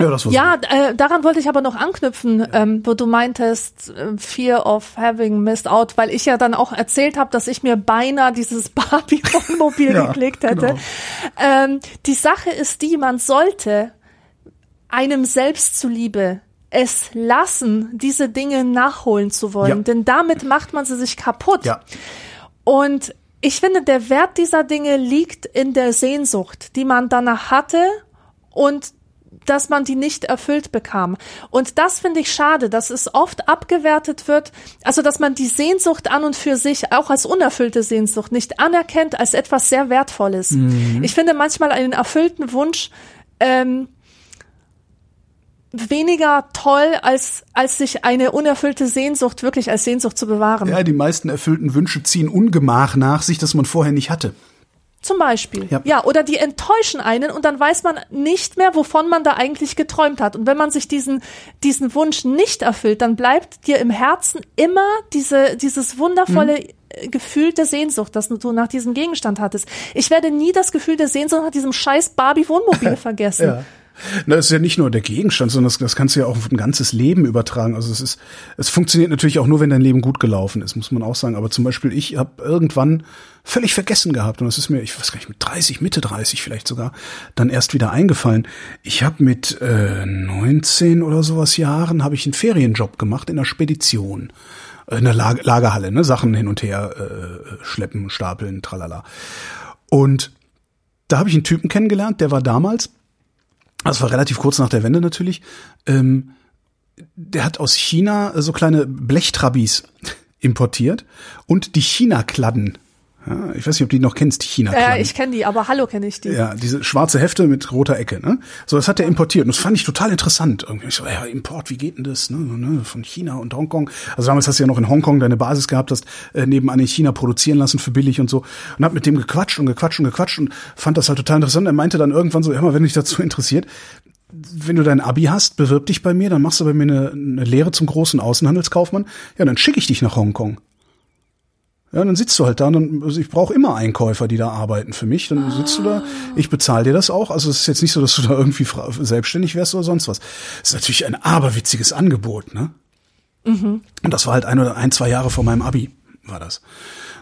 ja das Ja, äh, daran wollte ich aber noch anknüpfen, ähm, wo du meintest, äh, Fear of having missed out, weil ich ja dann auch erzählt habe, dass ich mir beinahe dieses Barbie-Wohnmobil Ja, geklickt hätte. genau. Ähm, die Sache ist die, man sollte einem selbst zuliebe es lassen, diese Dinge nachholen zu wollen, Ja. denn damit macht man sie sich kaputt. Ja, Und ich finde, der Wert dieser Dinge liegt in der Sehnsucht, die man danach hatte und dass man die nicht erfüllt bekam. Und das finde ich schade, dass es oft abgewertet wird, also dass man die Sehnsucht an und für sich auch als unerfüllte Sehnsucht nicht anerkennt als etwas sehr Wertvolles. Ich finde manchmal einen erfüllten Wunsch ähm, weniger toll, als, als sich eine unerfüllte Sehnsucht wirklich als Sehnsucht zu bewahren. ja, die meisten erfüllten Wünsche ziehen Ungemach nach sich, das man vorher nicht hatte. Zum Beispiel. Ja. Ja. oder die enttäuschen einen und dann weiß man nicht mehr, wovon man da eigentlich geträumt hat. Und wenn man sich diesen, diesen Wunsch nicht erfüllt, dann bleibt dir im Herzen immer diese, dieses wundervolle Gefühl der Sehnsucht, das du nach diesem Gegenstand hattest. Ich werde nie das Gefühl der Sehnsucht nach diesem scheiß Barbie-Wohnmobil vergessen. Ja. Na, das ist ja nicht nur der Gegenstand, sondern das, das kannst du ja auch auf ein ganzes Leben übertragen. Also es ist, es funktioniert natürlich auch nur, wenn dein Leben gut gelaufen ist, muss man auch sagen. Aber zum Beispiel, ich habe irgendwann völlig vergessen gehabt und das ist mir, ich weiß gar nicht, mit 30, Mitte 30 vielleicht sogar, dann erst wieder eingefallen. Ich habe mit äh, 19 oder sowas Jahren habe ich einen Ferienjob gemacht in einer Spedition äh, in der Lager, Lagerhalle, ne, Sachen hin und her äh, schleppen, stapeln, tralala. Und da habe ich einen Typen kennengelernt, der war damals das war relativ kurz nach der Wende natürlich, ähm, der hat aus China so kleine Blechtrabis importiert und die China-Kladden. Ja, ich weiß nicht, ob du die noch kennst, die china Ja, ich kenne die, aber hallo kenne ich die. Ja, diese schwarze Hefte mit roter Ecke, ne? So, das hat er importiert. Und das fand ich total interessant. Irgendwie ich so, ja, Import, wie geht denn das? Ne? ne? Von China und Hongkong. Also damals hast du ja noch in Hongkong deine Basis gehabt, hast äh, nebenan in China produzieren lassen für billig und so. Und hab mit dem gequatscht und gequatscht und gequatscht und fand das halt total interessant. Er meinte dann irgendwann so, hör mal, wenn dich dazu interessiert, wenn du dein Abi hast, bewirb dich bei mir, dann machst du bei mir eine, eine Lehre zum großen Außenhandelskaufmann. Ja, dann schicke ich dich nach Hongkong. Ja, dann sitzt du halt da und dann, also ich brauche immer Einkäufer, die da arbeiten für mich. Dann sitzt du da, ich bezahle dir das auch. Also es ist jetzt nicht so, dass du da irgendwie selbstständig wärst oder sonst was. Es ist natürlich ein aberwitziges Angebot, ne? Mhm. Und das war halt ein oder ein, zwei Jahre vor meinem Abi, war das.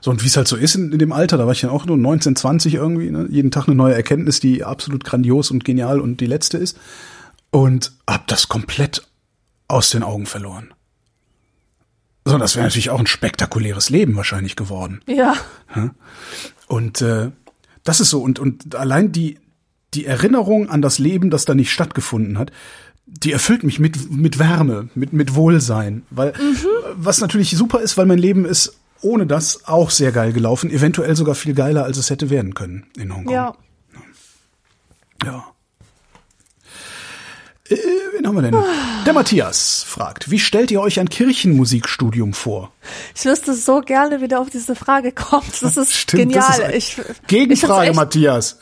So, und wie es halt so ist in, in, dem Alter, da war ich dann auch nur 19, 20 irgendwie, ne? jeden Tag eine neue Erkenntnis, die absolut grandios und genial und die letzte ist. Und hab das komplett aus den Augen verloren. So, das wäre natürlich auch ein spektakuläres Leben wahrscheinlich geworden. Ja. Und äh, das ist so. Und, und allein die, die Erinnerung an das Leben, das da nicht stattgefunden hat, die erfüllt mich mit, mit Wärme, mit, mit Wohlsein. Weil, mhm. was natürlich super ist, weil mein Leben ist ohne das auch sehr geil gelaufen. Eventuell sogar viel geiler, als es hätte werden können in Hongkong. Ja. Ja. Äh, wen haben wir denn? Der Matthias fragt, wie stellt ihr euch ein Kirchenmusikstudium vor? Ich wüsste so gerne, wie du auf diese Frage kommst. Das ist Stimmt, genial. Das ist ich, Gegenfrage, ich Matthias.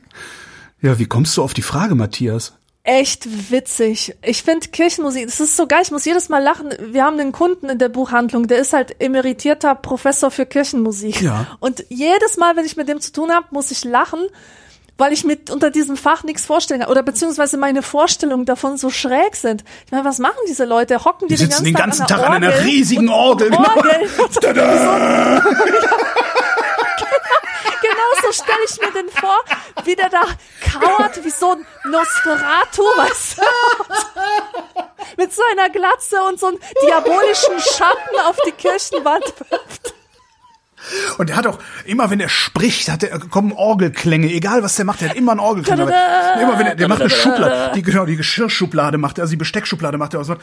ja, wie kommst du auf die Frage, Matthias? Echt witzig. Ich finde Kirchenmusik, das ist so geil, ich muss jedes Mal lachen. Wir haben einen Kunden in der Buchhandlung, der ist halt emeritierter Professor für Kirchenmusik. Ja. Und jedes Mal, wenn ich mit dem zu tun habe, muss ich lachen, weil ich mit unter diesem Fach nichts vorstellen kann oder beziehungsweise meine Vorstellungen davon so schräg sind. Ich meine, was machen diese Leute? Hocken die, die den ganzen, den ganzen Tag, Tag an, an einer riesigen Orgel. Genau. Orgel. genau so stelle ich mir den vor, wie der da kauert, wie so ein Nosferatu, was mit so einer Glatze und so einem diabolischen Schatten auf die Kirchenwand wirft. Und er hat auch, immer wenn er spricht, hat er, kommen Orgelklänge, egal was der macht, er hat immer einen Orgelklang. immer wenn er, der macht eine Schublade, die, genau, die Geschirrschublade macht er, also die Besteckschublade macht er auch so.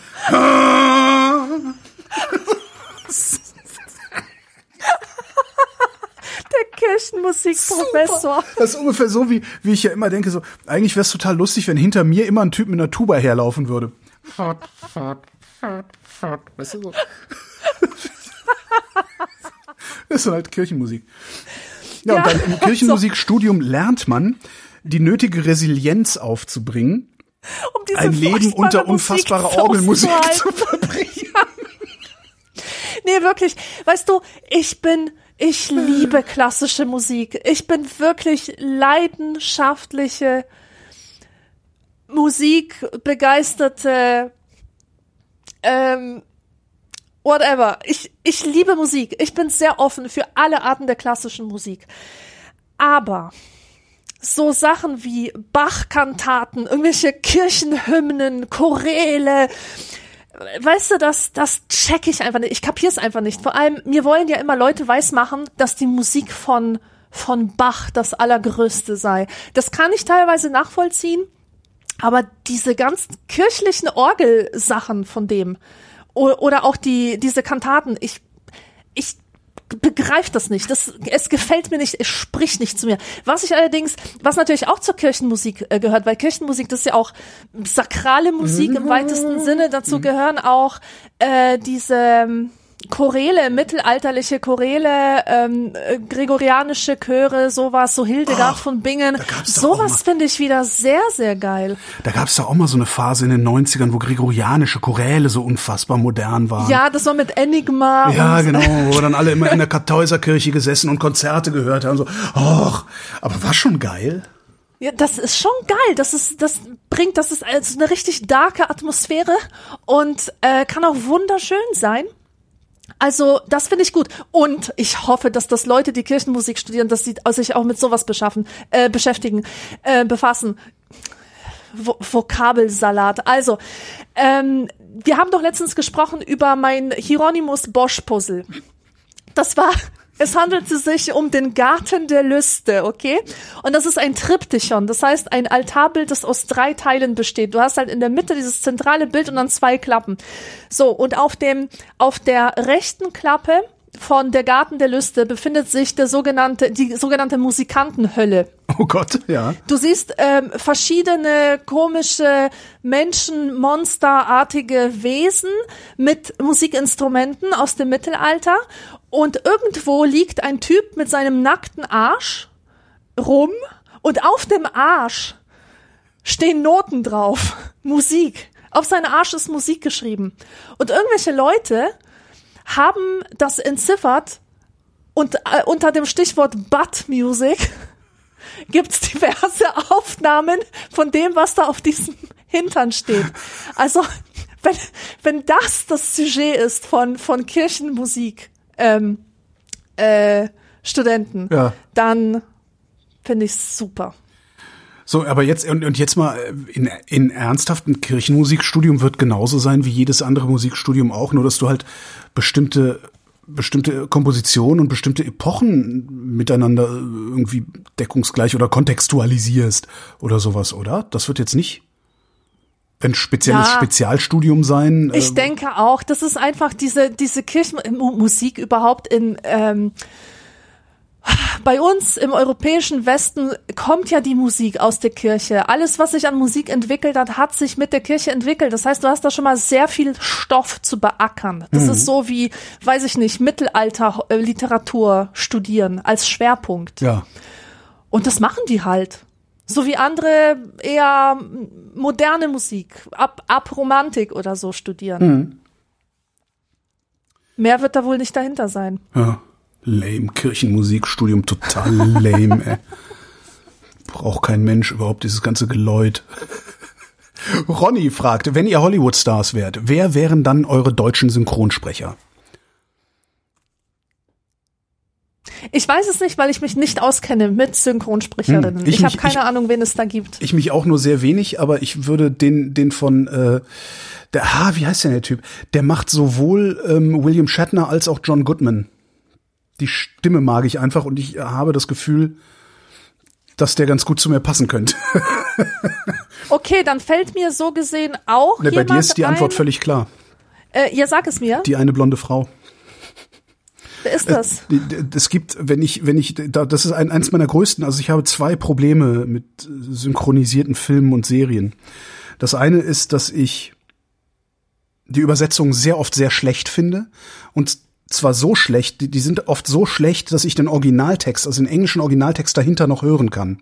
Der Kirchenmusikprofessor. Das ist ungefähr so, wie, wie ich ja immer denke, so, eigentlich wäre es total lustig, wenn hinter mir immer ein Typ mit einer Tuba herlaufen würde. Weißt du so? Das ist halt Kirchenmusik. Ja, ja und dann im Kirchenmusikstudium lernt man, die nötige Resilienz aufzubringen, um ein Leben unter unfassbarer Orgelmusik zu verbringen. nee, wirklich. Weißt du, ich bin, ich liebe klassische Musik. Ich bin wirklich leidenschaftliche Musikbegeisterte ähm, whatever. Ich, ich liebe Musik. Ich bin sehr offen für alle Arten der klassischen Musik. Aber so Sachen wie Bach-Kantaten, irgendwelche Kirchenhymnen, Choräle, weißt du, das, das check ich einfach nicht. Ich kapier's einfach nicht. Vor allem, mir wollen ja immer Leute weismachen, dass die Musik von, von Bach das Allergrößte sei. Das kann ich teilweise nachvollziehen. Aber diese ganzen kirchlichen Orgelsachen von dem, oder auch die, diese Kantaten. Ich, ich begreife das nicht. Das, es gefällt mir nicht, es spricht nicht zu mir. Was ich allerdings, was natürlich auch zur Kirchenmusik äh, gehört, weil Kirchenmusik, das ist ja auch sakrale Musik im weitesten Sinne. Dazu gehören auch äh, diese Choräle, mittelalterliche Choräle, ähm, äh, gregorianische Chöre, sowas, so Hildegard Ach, von Bingen. Sowas finde ich wieder sehr, sehr geil. Da gab es doch auch mal so eine Phase in den 90ern, wo gregorianische Choräle so unfassbar modern waren. Ja, das war mit Enigma. Ja, und, genau, wo wir dann alle immer in der Kartäuserkirche gesessen und Konzerte gehört haben. So, och, aber war schon geil. Ja, das ist schon geil. Das ist, das bringt, das ist also eine richtig darke Atmosphäre und äh, kann auch wunderschön sein. Also, das finde ich gut. Und ich hoffe, dass das Leute, die Kirchenmusik studieren, dass sie sich auch mit sowas beschaffen, äh, beschäftigen, äh, befassen. Vo Vokabelsalat. Also, ähm, wir haben doch letztens gesprochen über mein Hieronymus Bosch Puzzle. Das war, es handelte sich um den Garten der Lüste, okay? Und das ist ein Triptychon, das heißt ein Altarbild, das aus drei Teilen besteht. Du hast halt in der Mitte dieses zentrale Bild und dann zwei Klappen. So, und auf dem, auf der rechten Klappe von der Garten der Lüste befindet sich der sogenannte, die sogenannte Musikantenhölle. Oh Gott, ja. Du siehst ähm, verschiedene komische Menschen, monsterartige Wesen mit Musikinstrumenten aus dem Mittelalter und irgendwo liegt ein Typ mit seinem nackten Arsch rum und auf dem Arsch stehen Noten drauf, Musik. Auf seinen Arsch ist Musik geschrieben. Und irgendwelche Leute haben das entziffert und äh, unter dem Stichwort Butt Music gibt's diverse Aufnahmen von dem, was da auf diesem Hintern steht. Also, wenn, wenn das das Sujet ist von, von Kirchenmusik, ähm, äh, Studenten, Ja. dann finde ich's super. So, aber jetzt und, und jetzt mal äh, in, in ernsthaften Kirchenmusikstudium wird genauso sein wie jedes andere Musikstudium auch, nur dass du halt bestimmte bestimmte Kompositionen und bestimmte Epochen miteinander äh, irgendwie deckungsgleich oder kontextualisierst oder sowas, oder? Das wird jetzt nicht ein spezielles Ja. Spezialstudium sein. Ich äh, denke auch, das ist einfach diese, diese Kirchenmusik überhaupt in, ähm, bei uns im europäischen Westen kommt ja die Musik aus der Kirche. Alles, was sich an Musik entwickelt hat, hat sich mit der Kirche entwickelt. Das heißt, du hast da schon mal sehr viel Stoff zu beackern. Das ist so wie, weiß ich nicht, Mittelalter-Literatur studieren als Schwerpunkt. ja. Und das machen die halt. So wie andere eher moderne Musik, ab, ab Romantik oder so studieren. Mehr wird da wohl nicht dahinter sein. Ja. Lame. Kirchenmusikstudium, total lame, ey. Braucht kein Mensch überhaupt dieses ganze Geläut. Ronny fragt, wenn ihr Hollywood-Stars wärt, wer wären dann eure deutschen Synchronsprecher? Ich weiß es nicht, weil ich mich nicht auskenne mit Synchronsprecherinnen. Hm, ich ich habe keine ich- Ahnung, wen es da gibt. Ich mich auch nur sehr wenig, aber ich würde den, den von, äh, der, ah, wie heißt denn der Typ? Der macht sowohl ähm, William Shatner als auch John Goodman. Die Stimme mag ich einfach und ich habe das Gefühl, dass der ganz gut zu mir passen könnte. Okay, dann fällt mir so gesehen auch Ne, bei dir ist die Antwort ein. völlig klar. Äh, ja, sag es mir. Die eine blonde Frau. Wer ist das? Die- die- Es gibt, wenn ich, wenn ich, da- das ist ein, eins meiner größten, also ich habe zwei Probleme mit äh, synchronisierten Filmen und Serien. Das eine ist, dass ich die Übersetzung sehr oft sehr schlecht finde und zwar so schlecht, die, die sind oft so schlecht, dass ich den Originaltext, also den englischen Originaltext dahinter noch hören kann.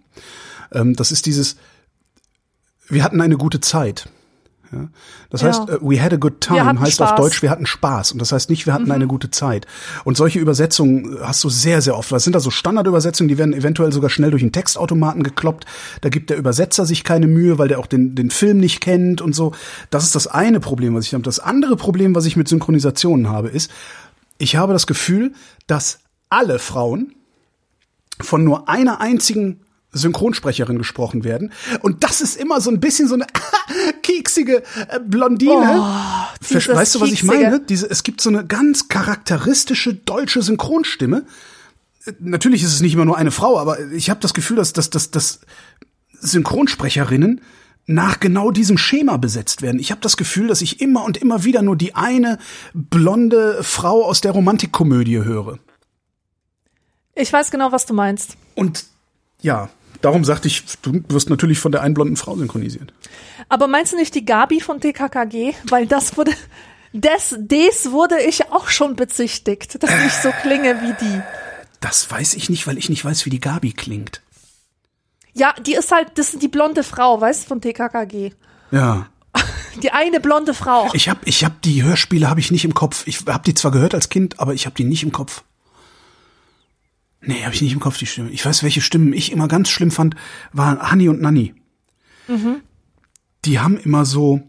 Ähm, das ist dieses, wir hatten eine gute Zeit. Ja? Das Ja. heißt, äh, we had a good time heißt auf Spaß. Mhm. Deutsch, wir hatten Spaß. Und das heißt nicht, wir hatten eine gute Zeit. Und solche Übersetzungen hast du sehr, sehr oft. Das sind da so Standardübersetzungen, die werden eventuell sogar schnell durch einen Textautomaten gekloppt. Da gibt der Übersetzer sich keine Mühe, weil der auch den, den Film nicht kennt und so. Das ist das eine Problem, was ich habe. Das andere Problem, was ich mit Synchronisationen habe, ist, ich habe das Gefühl, dass alle Frauen von nur einer einzigen Synchronsprecherin gesprochen werden. Und das ist immer so ein bisschen so eine keksige äh, Blondine. Dieses weißt du, was ich Kieksige. meine? Diese, es gibt so eine ganz charakteristische deutsche Synchronstimme. Äh, Natürlich ist es nicht immer nur eine Frau, aber ich habe das Gefühl, dass, dass, dass, dass Synchronsprecherinnen nach genau diesem Schema besetzt werden. Ich habe das Gefühl, dass ich immer und immer wieder nur die eine blonde Frau aus der Romantikkomödie höre. Ich weiß genau, was du meinst. Und ja, darum sagte ich, du wirst natürlich von der einen blonden Frau synchronisiert. Aber meinst du nicht die Gabi von TKKG? Weil das wurde, des, des wurde ich auch schon bezichtigt, dass ich so klinge wie die. Das weiß ich nicht, weil ich nicht weiß, wie die Gabi klingt. Ja, die ist halt, das ist die blonde Frau, weißt du, von TKKG. Ja. Die eine blonde Frau. Ich hab, ich hab die Hörspiele habe ich nicht im Kopf. Ich hab die zwar gehört als Kind, aber ich hab die nicht im Kopf. Nee, habe ich nicht im Kopf die Stimme. Ich weiß, welche Stimmen ich immer ganz schlimm fand, waren Hanni und Nanni. Mhm. Die haben immer so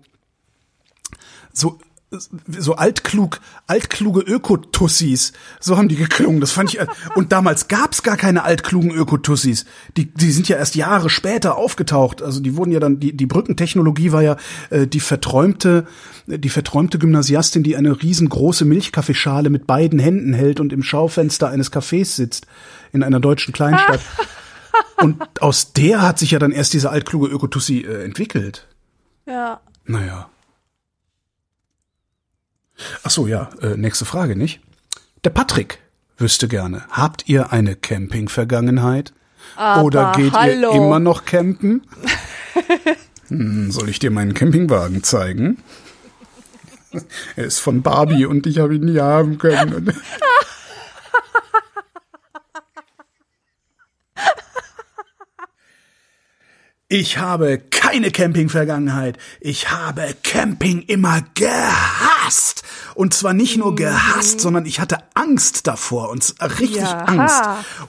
so so altklug, altkluge Ökotussis, so haben die geklungen. Das fand ich. Und damals gab's gar keine altklugen Ökotussis. Die, die sind ja erst Jahre später aufgetaucht. Also die wurden ja dann, die, die Brückentechnologie war ja äh, die verträumte, die verträumte Gymnasiastin, die eine riesengroße Milchkaffeeschale mit beiden Händen hält und im Schaufenster eines Cafés sitzt in einer deutschen Kleinstadt. und aus der hat sich ja dann erst diese altkluge Ökotussi äh, entwickelt. Ja. Naja. Ach so, ja, äh, nächste Frage, nicht? Der Patrick wüsste gerne, habt ihr eine Camping-Vergangenheit? Oder geht hallo. ihr immer noch campen? hm, soll ich dir meinen Campingwagen zeigen? Er ist von Barbie und ich habe ihn nie haben können. Ich habe keine Camping-Vergangenheit. Ich habe Camping immer gehasst. Und zwar nicht nur gehasst, sondern ich hatte Angst davor. Und richtig Jaha. Angst.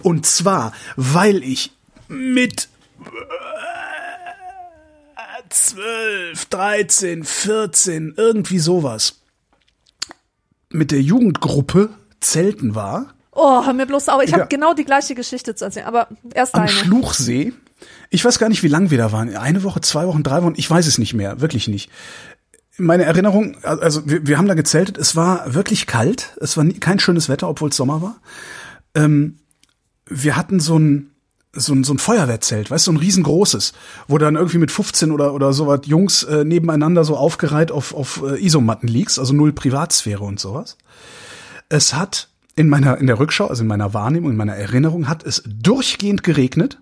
Und zwar, weil ich mit äh, 12, 13, 14, irgendwie sowas mit der Jugendgruppe zelten war Oh, hör mir bloß auf. Ich Ja. habe genau die gleiche Geschichte zu erzählen, aber erst am eine. Schluchsee. Ich weiß gar nicht, wie lang wir da waren. Eine Woche, zwei Wochen, drei Wochen. Ich weiß es nicht mehr. Wirklich nicht. Meine Erinnerung, also wir, wir haben da gezeltet. Es war wirklich kalt. Es war nie, kein schönes Wetter, obwohl es Sommer war. Ähm, wir hatten so ein, so ein, so ein Feuerwehrzelt, weißt du, so ein riesengroßes, wo dann irgendwie mit 15 oder, oder sowas Jungs äh, nebeneinander so aufgereiht auf, auf äh, Isomatten liegst, also null Privatsphäre und sowas. Es hat in meiner, in der Rückschau, also in meiner Wahrnehmung, in meiner Erinnerung, hat es durchgehend geregnet.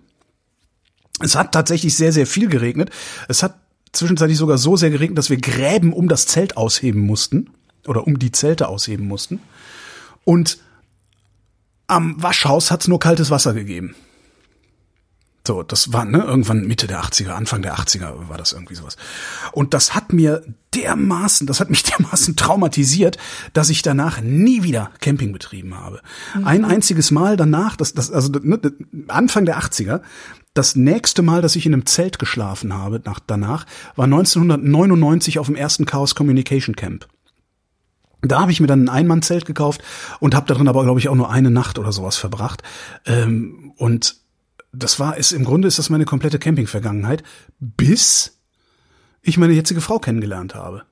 Es hat tatsächlich sehr, sehr viel geregnet. Es hat zwischenzeitlich sogar so sehr geregnet, dass wir Gräben um das Zelt ausheben mussten. Oder um die Zelte ausheben mussten. Und am Waschhaus hat's nur kaltes Wasser gegeben. So, das war ne, irgendwann Mitte der 80er, Anfang der 80er war das irgendwie sowas. Und das hat mir dermaßen, das hat mich dermaßen traumatisiert, dass ich danach nie wieder Camping betrieben habe. Ein einziges Mal danach, das, das, also ne, Anfang der 80er, das nächste Mal, dass ich in einem Zelt geschlafen habe, nach, danach, war 1999 auf dem ersten Chaos Communication Camp. Da habe ich mir dann ein Einmannzelt gekauft und habe darin aber, glaube ich, auch nur eine Nacht oder sowas verbracht. Ähm, und das war ist im Grunde ist das meine komplette Camping-Vergangenheit, bis ich meine jetzige Frau kennengelernt habe.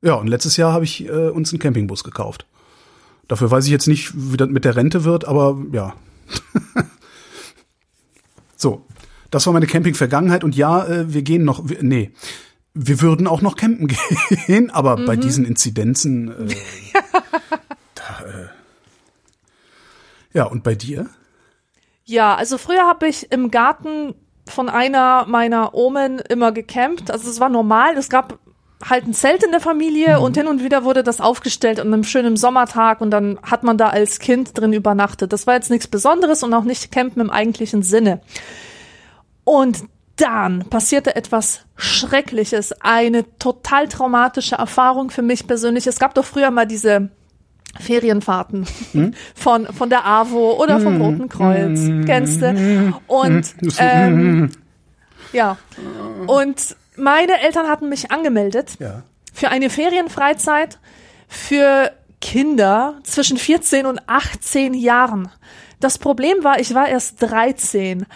Ja, und letztes Jahr habe ich äh, uns einen Campingbus gekauft. Dafür weiß ich jetzt nicht, wie das mit der Rente wird, aber ja. so, das war meine Camping-Vergangenheit und ja, äh, wir gehen noch, wir, nee, wir würden auch noch campen gehen, aber bei diesen Inzidenzen. Äh, da, äh, ja, und bei dir? Ja, also früher habe ich im Garten von einer meiner Omen immer gecampt. Also es war normal. Es gab halt ein Zelt in der Familie und hin und wieder wurde das aufgestellt an einem schönen Sommertag und dann hat man da als Kind drin übernachtet. Das war jetzt nichts Besonderes und auch nicht Campen im eigentlichen Sinne. Und dann passierte etwas Schreckliches, eine total traumatische Erfahrung für mich persönlich. Es gab doch früher mal diese Ferienfahrten von, von der AWO oder vom Roten Kreuz, kennst du? Und ähm, ja, und meine Eltern hatten mich angemeldet Ja. für eine Ferienfreizeit für Kinder zwischen 14 und 18 Jahren. Das Problem war, ich war erst 13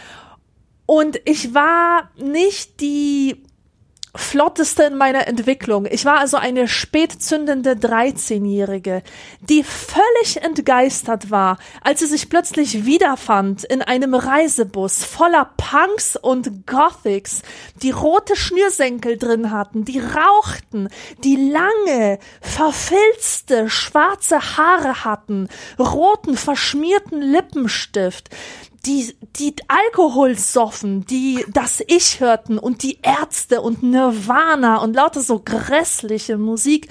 und ich war nicht die flotteste in meiner Entwicklung. Ich war also eine spätzündende 13-Jährige, die völlig entgeistert war, als sie sich plötzlich wiederfand in einem Reisebus voller Punks und Gothics, die rote Schnürsenkel drin hatten, die rauchten, die lange, verfilzte, schwarze Haare hatten, roten, verschmierten Lippenstift, die, die Alkohol soffen, die das Ich hörten und die Ärzte und Nirvana und lauter so grässliche Musik.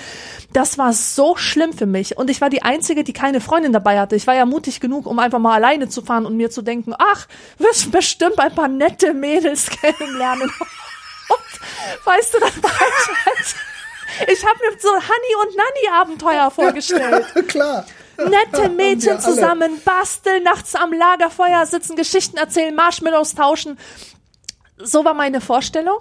Das war so schlimm für mich. Und ich war die Einzige, die keine Freundin dabei hatte. Ich war ja mutig genug, um einfach mal alleine zu fahren und mir zu denken, ach, wirst bestimmt ein paar nette Mädels kennenlernen. Und weißt du, dann war ich halt, ich habe mir so Honey und Nanny Abenteuer vorgestellt. Klar. Nette Mädchen zusammen basteln, nachts am Lagerfeuer sitzen, Geschichten erzählen, Marshmallows tauschen. So war meine Vorstellung.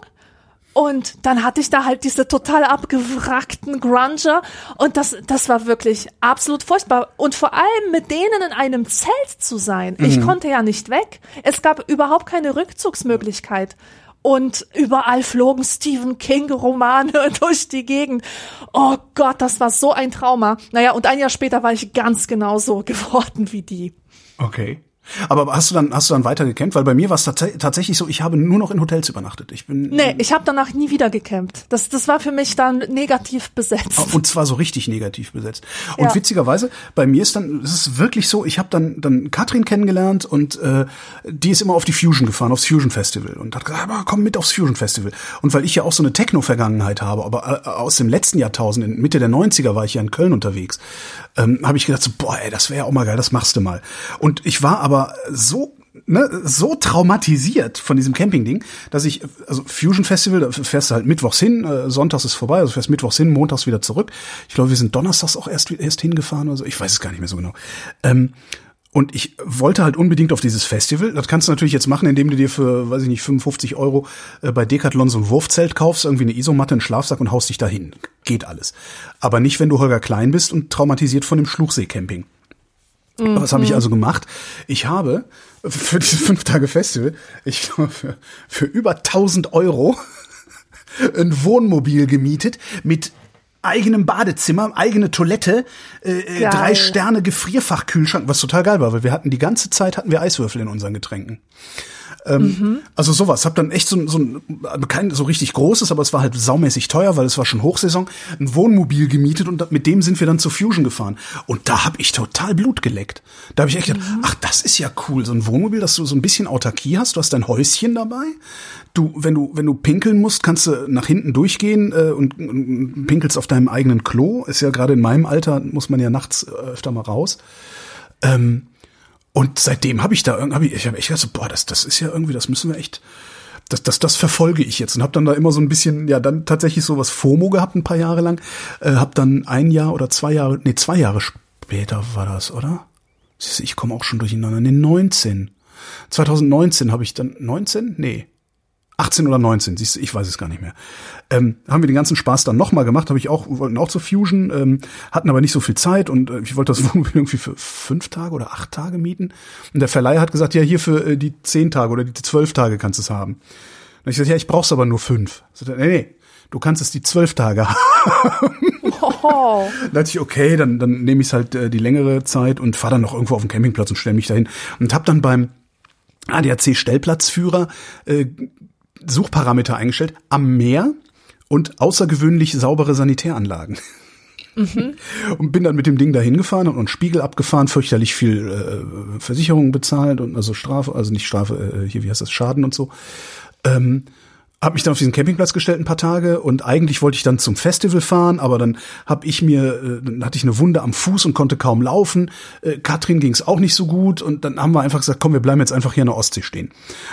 Und dann hatte ich da halt diese total abgewrackten Grunger und das, das war wirklich absolut furchtbar. Und vor allem mit denen in einem Zelt zu sein. Ich konnte ja nicht weg. Es gab überhaupt keine Rückzugsmöglichkeit. Und überall flogen Stephen King Romane durch die Gegend. Oh Gott, das war so ein Trauma. Naja, und ein Jahr später war ich ganz genauso geworden wie die. Okay. Aber hast du dann hast du dann weiter gecampt? Weil bei mir war es tats tatsächlich so, ich habe nur noch in Hotels übernachtet. Ich bin Nee, ich habe danach nie wieder gecampt. Das, das war für mich dann negativ besetzt. und zwar so richtig negativ besetzt. Und Ja. witzigerweise, bei mir ist dann, es ist wirklich so, ich habe dann dann Katrin kennengelernt und äh, die ist immer auf die Fusion gefahren, aufs Fusion Festival und hat gesagt, aber komm mit aufs Fusion Festival. Und weil ich ja auch so eine Techno-Vergangenheit habe, aber äh, aus dem letzten Jahrtausend, in Mitte der 90er war ich ja in Köln unterwegs, ähm, habe ich gedacht, so, boah, ey, das wäre ja auch mal geil, das machst du mal. Und ich war aber so ne, so traumatisiert von diesem Campingding, dass ich, also Fusion Festival, da fährst du halt mittwochs hin, äh, sonntags ist vorbei, also fährst mittwochs hin, montags wieder zurück. Ich glaube, wir sind donnerstags auch erst, erst hingefahren oder so, ich weiß es gar nicht mehr so genau. Ähm, und ich wollte halt unbedingt auf dieses Festival. Das kannst du natürlich jetzt machen, indem du dir für, weiß ich nicht, 55 Euro äh, bei Decathlon so ein Wurfzelt kaufst, irgendwie eine Isomatte, einen Schlafsack und haust dich dahin. Geht alles. Aber nicht, wenn du Holger Klein bist und traumatisiert von dem Schluchsee-Camping. Was habe ich also gemacht? Ich habe für dieses fünf Tage Festival, ich glaube für, für über 1000 Euro ein Wohnmobil gemietet mit eigenem Badezimmer, eigene Toilette, äh, äh, Geil. drei Sterne Gefrierfachkühlschrank, was total geil war, weil wir hatten die ganze Zeit hatten wir Eiswürfel in unseren Getränken. Ähm, Also sowas. Hab dann echt so, ein- so ein, kein so richtig großes, aber es war halt saumäßig teuer, weil es war schon Hochsaison, ein Wohnmobil gemietet und mit dem sind wir dann zur Fusion gefahren. Und da hab ich total Blut geleckt. Da habe ich echt gedacht, ach, das ist ja cool, so ein Wohnmobil, dass du so ein bisschen Autarkie hast, du hast dein Häuschen dabei. Du, wenn du, wenn du pinkeln musst, kannst du nach hinten durchgehen äh, und, und pinkelst auf deinem eigenen Klo. Ist ja gerade in meinem Alter, muss man ja nachts äh, öfter mal raus. Ähm, und seitdem habe ich da irgendwie, ich habe echt so, boah, das, das ist ja irgendwie, das müssen wir echt, das, das, das verfolge ich jetzt und habe dann da immer so ein bisschen, ja, dann tatsächlich so was FOMO gehabt, ein paar Jahre lang. Äh, habe dann ein Jahr oder zwei Jahre, nee, zwei Jahre später war das, oder? Ich komme auch schon durcheinander. Nee, 19. 2019 habe ich dann, 19? Nee. 18 oder 19, siehst du, ich weiß es gar nicht mehr. Ähm, haben wir den ganzen Spaß dann nochmal gemacht, habe ich auch, wollten auch zur Fusion, ähm, hatten aber nicht so viel Zeit und äh, ich wollte das Wohnmobil irgendwie für fünf Tage oder acht Tage mieten. Und der Verleiher hat gesagt, ja, hier für äh, die zehn Tage oder die zwölf Tage kannst du es haben. Und ich sagte, ja, ich brauch's aber nur fünf. Sagte, nee, nee, du kannst es die zwölf Tage haben. Oh. Da dachte ich, okay, dann, dann nehme ich halt äh, die längere Zeit und fahre dann noch irgendwo auf den Campingplatz und stelle mich dahin. Und habe dann beim ADAC-Stellplatzführer äh, Suchparameter eingestellt am Meer und außergewöhnlich saubere Sanitäranlagen. Und bin dann mit dem Ding dahin gefahren und, und Spiegel abgefahren, fürchterlich viel äh, Versicherungen bezahlt und also Strafe, also nicht Strafe, äh, hier, wie heißt das, Schaden und so. Ähm, hab mich dann auf diesen Campingplatz gestellt ein paar Tage und eigentlich wollte ich dann zum Festival fahren, aber dann hab ich mir, äh, dann hatte ich eine Wunde am Fuß und konnte kaum laufen. Äh, Katrin ging es auch nicht so gut und dann haben wir einfach gesagt, komm, wir bleiben jetzt einfach hier in der Ostsee stehen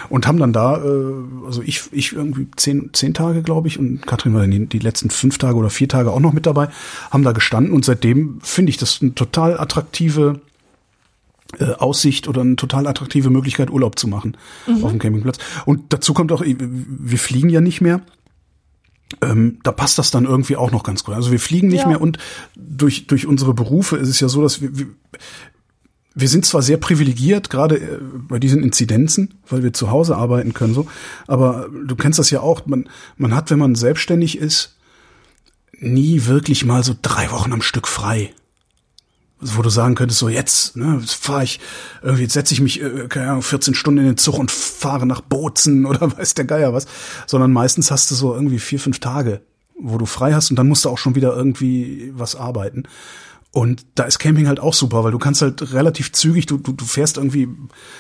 und haben dann da, äh, also ich, ich irgendwie zehn, zehn Tage glaube ich und Katrin war dann die, die letzten fünf Tage oder vier Tage auch noch mit dabei, haben da gestanden und seitdem finde ich das eine total attraktive äh, Aussicht oder eine total attraktive Möglichkeit, Urlaub zu machen auf dem Campingplatz. Und dazu kommt auch, wir fliegen ja nicht mehr. Ähm, da passt das dann irgendwie auch noch ganz gut. Also wir fliegen nicht Ja. mehr und durch, durch unsere Berufe ist es ja so, dass wir, wir, wir sind zwar sehr privilegiert, gerade äh, bei diesen Inzidenzen, weil wir zu Hause arbeiten können, so, aber du kennst das ja auch, man, man hat, wenn man selbstständig ist, nie wirklich mal so drei Wochen am Stück frei wo du sagen könntest, so jetzt, ne, jetzt fahre ich, irgendwie, jetzt setze ich mich, äh, keine Ahnung, 14 Stunden in den Zug und fahre nach Bozen oder weiß der Geier was, sondern meistens hast du so irgendwie vier, fünf Tage, wo du frei hast und dann musst du auch schon wieder irgendwie was arbeiten. Und da ist Camping halt auch super, weil du kannst halt relativ zügig, du, du, du fährst irgendwie,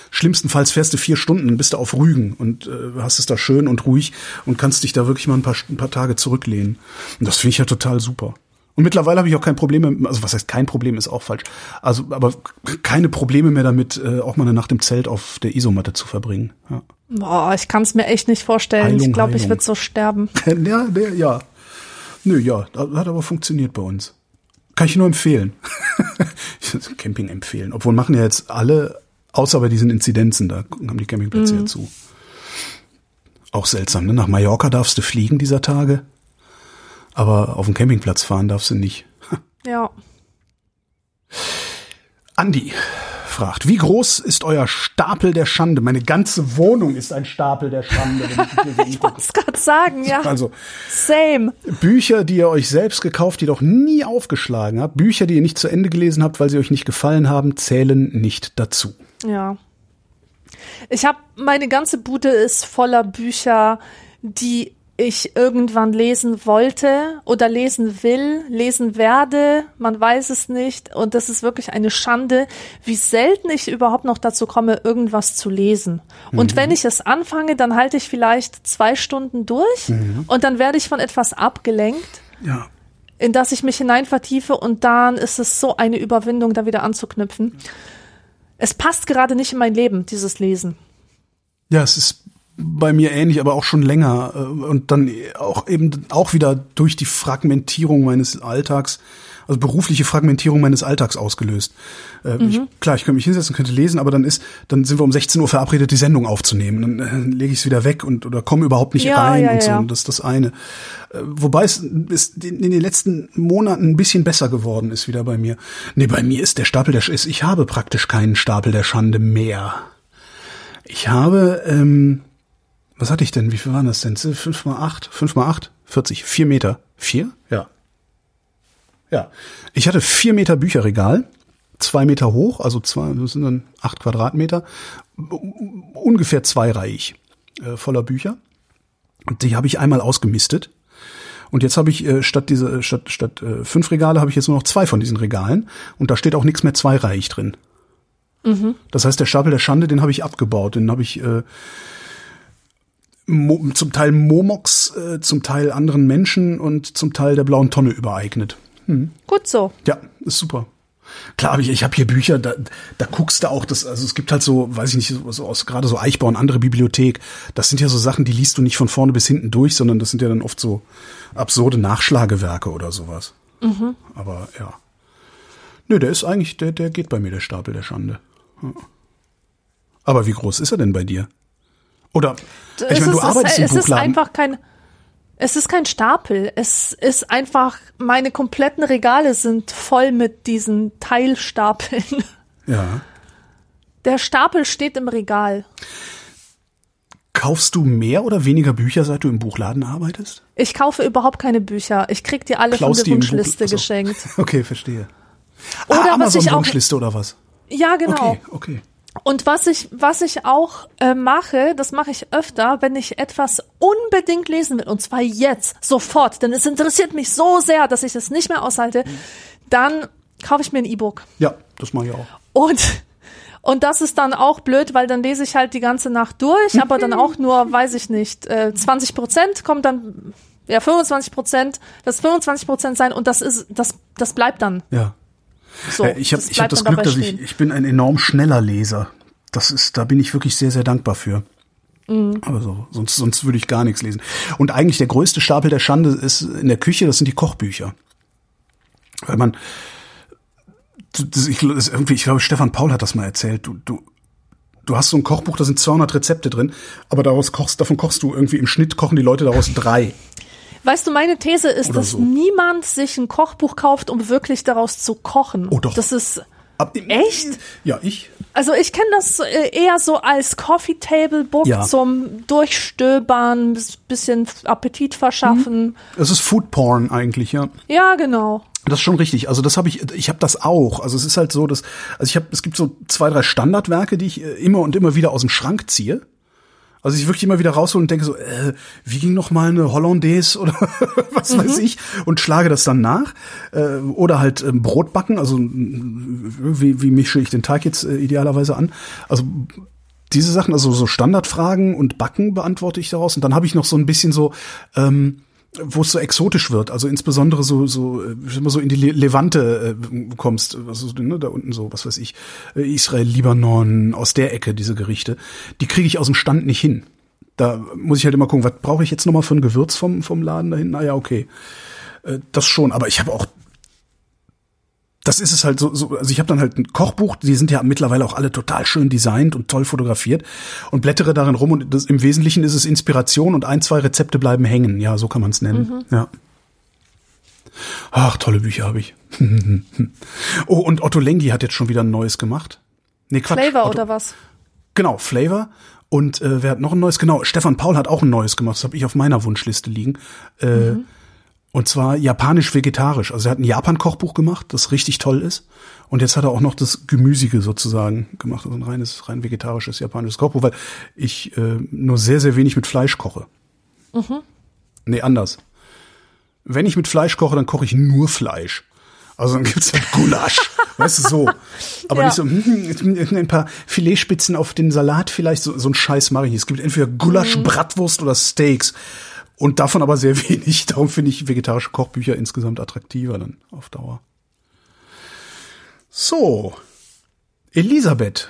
schlimmstenfalls fährst du vier Stunden, bist du auf Rügen und äh, hast es da schön und ruhig und kannst dich da wirklich mal ein paar, ein paar Tage zurücklehnen. Und das finde ich ja total super. Und mittlerweile habe ich auch kein Problem mehr, also was heißt kein Problem, ist auch falsch. Also, aber keine Probleme mehr damit, äh, auch mal eine Nacht im Zelt auf der Isomatte zu verbringen. Ja. Boah, ich kann es mir echt nicht vorstellen. Heilung, ich glaube, ich würde so sterben. ja, der, ja. Nö, ja, hat aber funktioniert bei uns. Kann ich nur empfehlen. Camping empfehlen. Obwohl machen ja jetzt alle, außer bei diesen Inzidenzen, da haben die Campingplätze ja zu. Auch seltsam, ne? Nach Mallorca darfst du fliegen dieser Tage, aber auf dem Campingplatz fahren darfst du nicht. Ja. Andi fragt, wie groß ist euer Stapel der Schande? Meine ganze Wohnung ist ein Stapel der Schande. Ich wollte es gerade sagen, ja. also Same. Bücher, die ihr euch selbst gekauft, die doch nie aufgeschlagen habt, Bücher, die ihr nicht zu Ende gelesen habt, weil sie euch nicht gefallen haben, zählen nicht dazu. Ja. Ich habe meine ganze Bude ist voller Bücher, die ich irgendwann lesen wollte oder lesen will, lesen werde, man weiß es nicht und das ist wirklich eine Schande, wie selten ich überhaupt noch dazu komme, irgendwas zu lesen. Und wenn ich es anfange, dann halte ich vielleicht zwei Stunden durch und dann werde ich von etwas abgelenkt Ja. in das ich mich hinein vertiefe und dann ist es so eine Überwindung, da wieder anzuknüpfen. Es passt gerade nicht in mein Leben, dieses Lesen. Ja, es ist bei mir ähnlich, aber auch schon länger. äh, Und dann auch eben auch wieder durch die Fragmentierung meines Alltags, also berufliche Fragmentierung meines Alltags ausgelöst. Äh, Ich, klar, ich könnte mich hinsetzen, könnte lesen, aber dann ist, dann sind wir um 16 Uhr verabredet, die Sendung aufzunehmen. Dann äh, lege ich es wieder weg und oder komme überhaupt nicht Ja, rein ja, und so. ja. Und das ist das eine. Äh, Wobei es ist in den letzten Monaten ein bisschen besser geworden ist wieder bei mir. Nee, bei mir ist der Stapel der ist, ich habe praktisch keinen Stapel der Schande mehr. Ich habe, ähm, was hatte ich denn? Wie viel waren das denn? 5 mal 8? 5 mal 8? 40. 4 Meter. 4? Ja. Ja. Ich hatte 4 Meter Bücherregal. Zwei Meter hoch, also zwei, das sind dann acht Quadratmeter. Ungefähr zweireihig äh, voller Bücher. Und die habe ich einmal ausgemistet. Und jetzt habe ich äh, statt diese statt statt äh, fünf Regale habe ich jetzt nur noch zwei von diesen Regalen und da steht auch nichts mehr zweireihig drin. Das heißt, der Stapel der Schande, den habe ich abgebaut, den habe ich äh, zum Teil Momox, äh, zum Teil anderen Menschen und zum Teil der blauen Tonne übereignet. Gut so. Ja, ist super. Klar, ich, ich habe hier Bücher, da, da guckst du auch, das, also es gibt halt so, weiß ich nicht, so, aus gerade so Eichbau und andere Bibliothek. Das sind ja so Sachen, die liest du nicht von vorne bis hinten durch, sondern das sind ja dann oft so absurde Nachschlagewerke oder sowas. Aber ja. Nö, der ist eigentlich, der, der geht bei mir, der Stapel der Schande. Ja. Aber wie groß ist er denn bei dir? Oder, ich es meine, du ist, arbeitest es, im es ist einfach kein, es ist kein Stapel. Es ist einfach, meine kompletten Regale sind voll mit diesen Teilstapeln. ja. Der Stapel steht im Regal. Kaufst du mehr oder weniger Bücher, seit du im Buchladen arbeitest? Ich kaufe überhaupt keine Bücher. Ich krieg die alle Klaust von der Wunschliste Achso. geschenkt. Okay, verstehe. Oder ah, was Amazon ich auch- Wunschliste oder was? Ja, genau. Okay, okay. Und was ich, was ich auch äh, mache, das mache ich öfter, wenn ich etwas unbedingt lesen will, und zwar jetzt, sofort, denn es interessiert mich so sehr, dass ich es nicht mehr aushalte, dann kaufe ich mir ein E-Book. Ja, das mache ich auch. Und, und das ist dann auch blöd, weil dann lese ich halt die ganze Nacht durch, aber dann auch nur, weiß ich nicht, äh, 20 Prozent kommt dann, ja, 25 Prozent, das 25 Prozent sein und das ist, das, das bleibt dann Ja. So. Äh, ich habe ich hab das Glück, dass ich, stehen. ich bin ein enorm schneller Leser. Das ist, da bin ich wirklich sehr, sehr dankbar für. Mhm. Aber so, sonst, sonst würde ich gar nichts lesen. Und eigentlich der größte Stapel der Schande ist in der Küche, das sind die Kochbücher. Weil man, das, ich, das irgendwie, ich glaube, Stefan Paul hat das mal erzählt. Du, du, du hast so ein Kochbuch, da sind 200 Rezepte drin, aber daraus kochst, davon kochst du irgendwie im Schnitt kochen die Leute daraus drei. Weißt du, meine These ist, Oder dass so. niemand sich ein Kochbuch kauft, um wirklich daraus zu kochen. Oh, doch. Das ist, Ab, Echt? Ja, ich. also ich kenne das äh, eher so als Coffee Table Book Ja. zum Durchstöbern, bis- bisschen Appetit verschaffen. Es ist Food Porn eigentlich, ja. Ja, genau. Das ist schon richtig. Also das habe ich, ich habe das auch. Also es ist halt so, dass, also ich habe, es gibt so zwei, drei Standardwerke, die ich äh, immer und immer wieder aus dem Schrank ziehe. Also ich wirklich immer wieder raushole und denke so, äh, wie ging noch mal eine Hollandaise oder was weiß ich? Und schlage das dann nach. Äh, oder halt ähm, Brot backen, also wie, wie mische ich den Teig jetzt äh, idealerweise an? Also diese Sachen, also so Standardfragen und Backen beantworte ich daraus. Und dann habe ich noch so ein bisschen so ähm, wo es so exotisch wird, also insbesondere so so äh, wenn du so in die Le Levante äh, kommst, also ne, da unten so, was weiß ich, äh, Israel, Libanon, aus der Ecke diese Gerichte, die kriege ich aus dem Stand nicht hin. Da muss ich halt immer gucken, was brauche ich jetzt nochmal für ein Gewürz vom vom Laden da hinten? Ah ja, okay. Äh, das schon, aber ich habe auch das ist es halt so, so also ich habe dann halt ein Kochbuch, die sind ja mittlerweile auch alle total schön designt und toll fotografiert und blättere darin rum und das, im Wesentlichen ist es Inspiration und ein, zwei Rezepte bleiben hängen. Ja, so kann man es nennen. Mhm. Ja. Ach, tolle Bücher habe ich. oh, und Otto Lengi hat jetzt schon wieder ein neues gemacht. Nee, Quatsch. Flavor Otto, oder was? Genau, Flavor. Und äh, wer hat noch ein neues? Genau, Stefan Paul hat auch ein neues gemacht. Das habe ich auf meiner Wunschliste liegen. Äh, mhm und zwar japanisch-vegetarisch. Also er hat ein Japan-Kochbuch gemacht, das richtig toll ist. Und jetzt hat er auch noch das Gemüsige sozusagen gemacht, also ein reines, rein vegetarisches japanisches Kochbuch, weil ich äh, nur sehr, sehr wenig mit Fleisch koche. Mhm. Nee, anders. Wenn ich mit Fleisch koche, dann koche ich nur Fleisch. Also dann gibt's halt Gulasch, weißt du, so. Aber ja. nicht so, hm, ein paar Filetspitzen auf den Salat vielleicht, so, so ein Scheiß mache ich nicht. Es gibt entweder Gulasch, mhm. Bratwurst oder Steaks. Und davon aber sehr wenig. Darum finde ich vegetarische Kochbücher insgesamt attraktiver dann auf Dauer. So. Elisabeth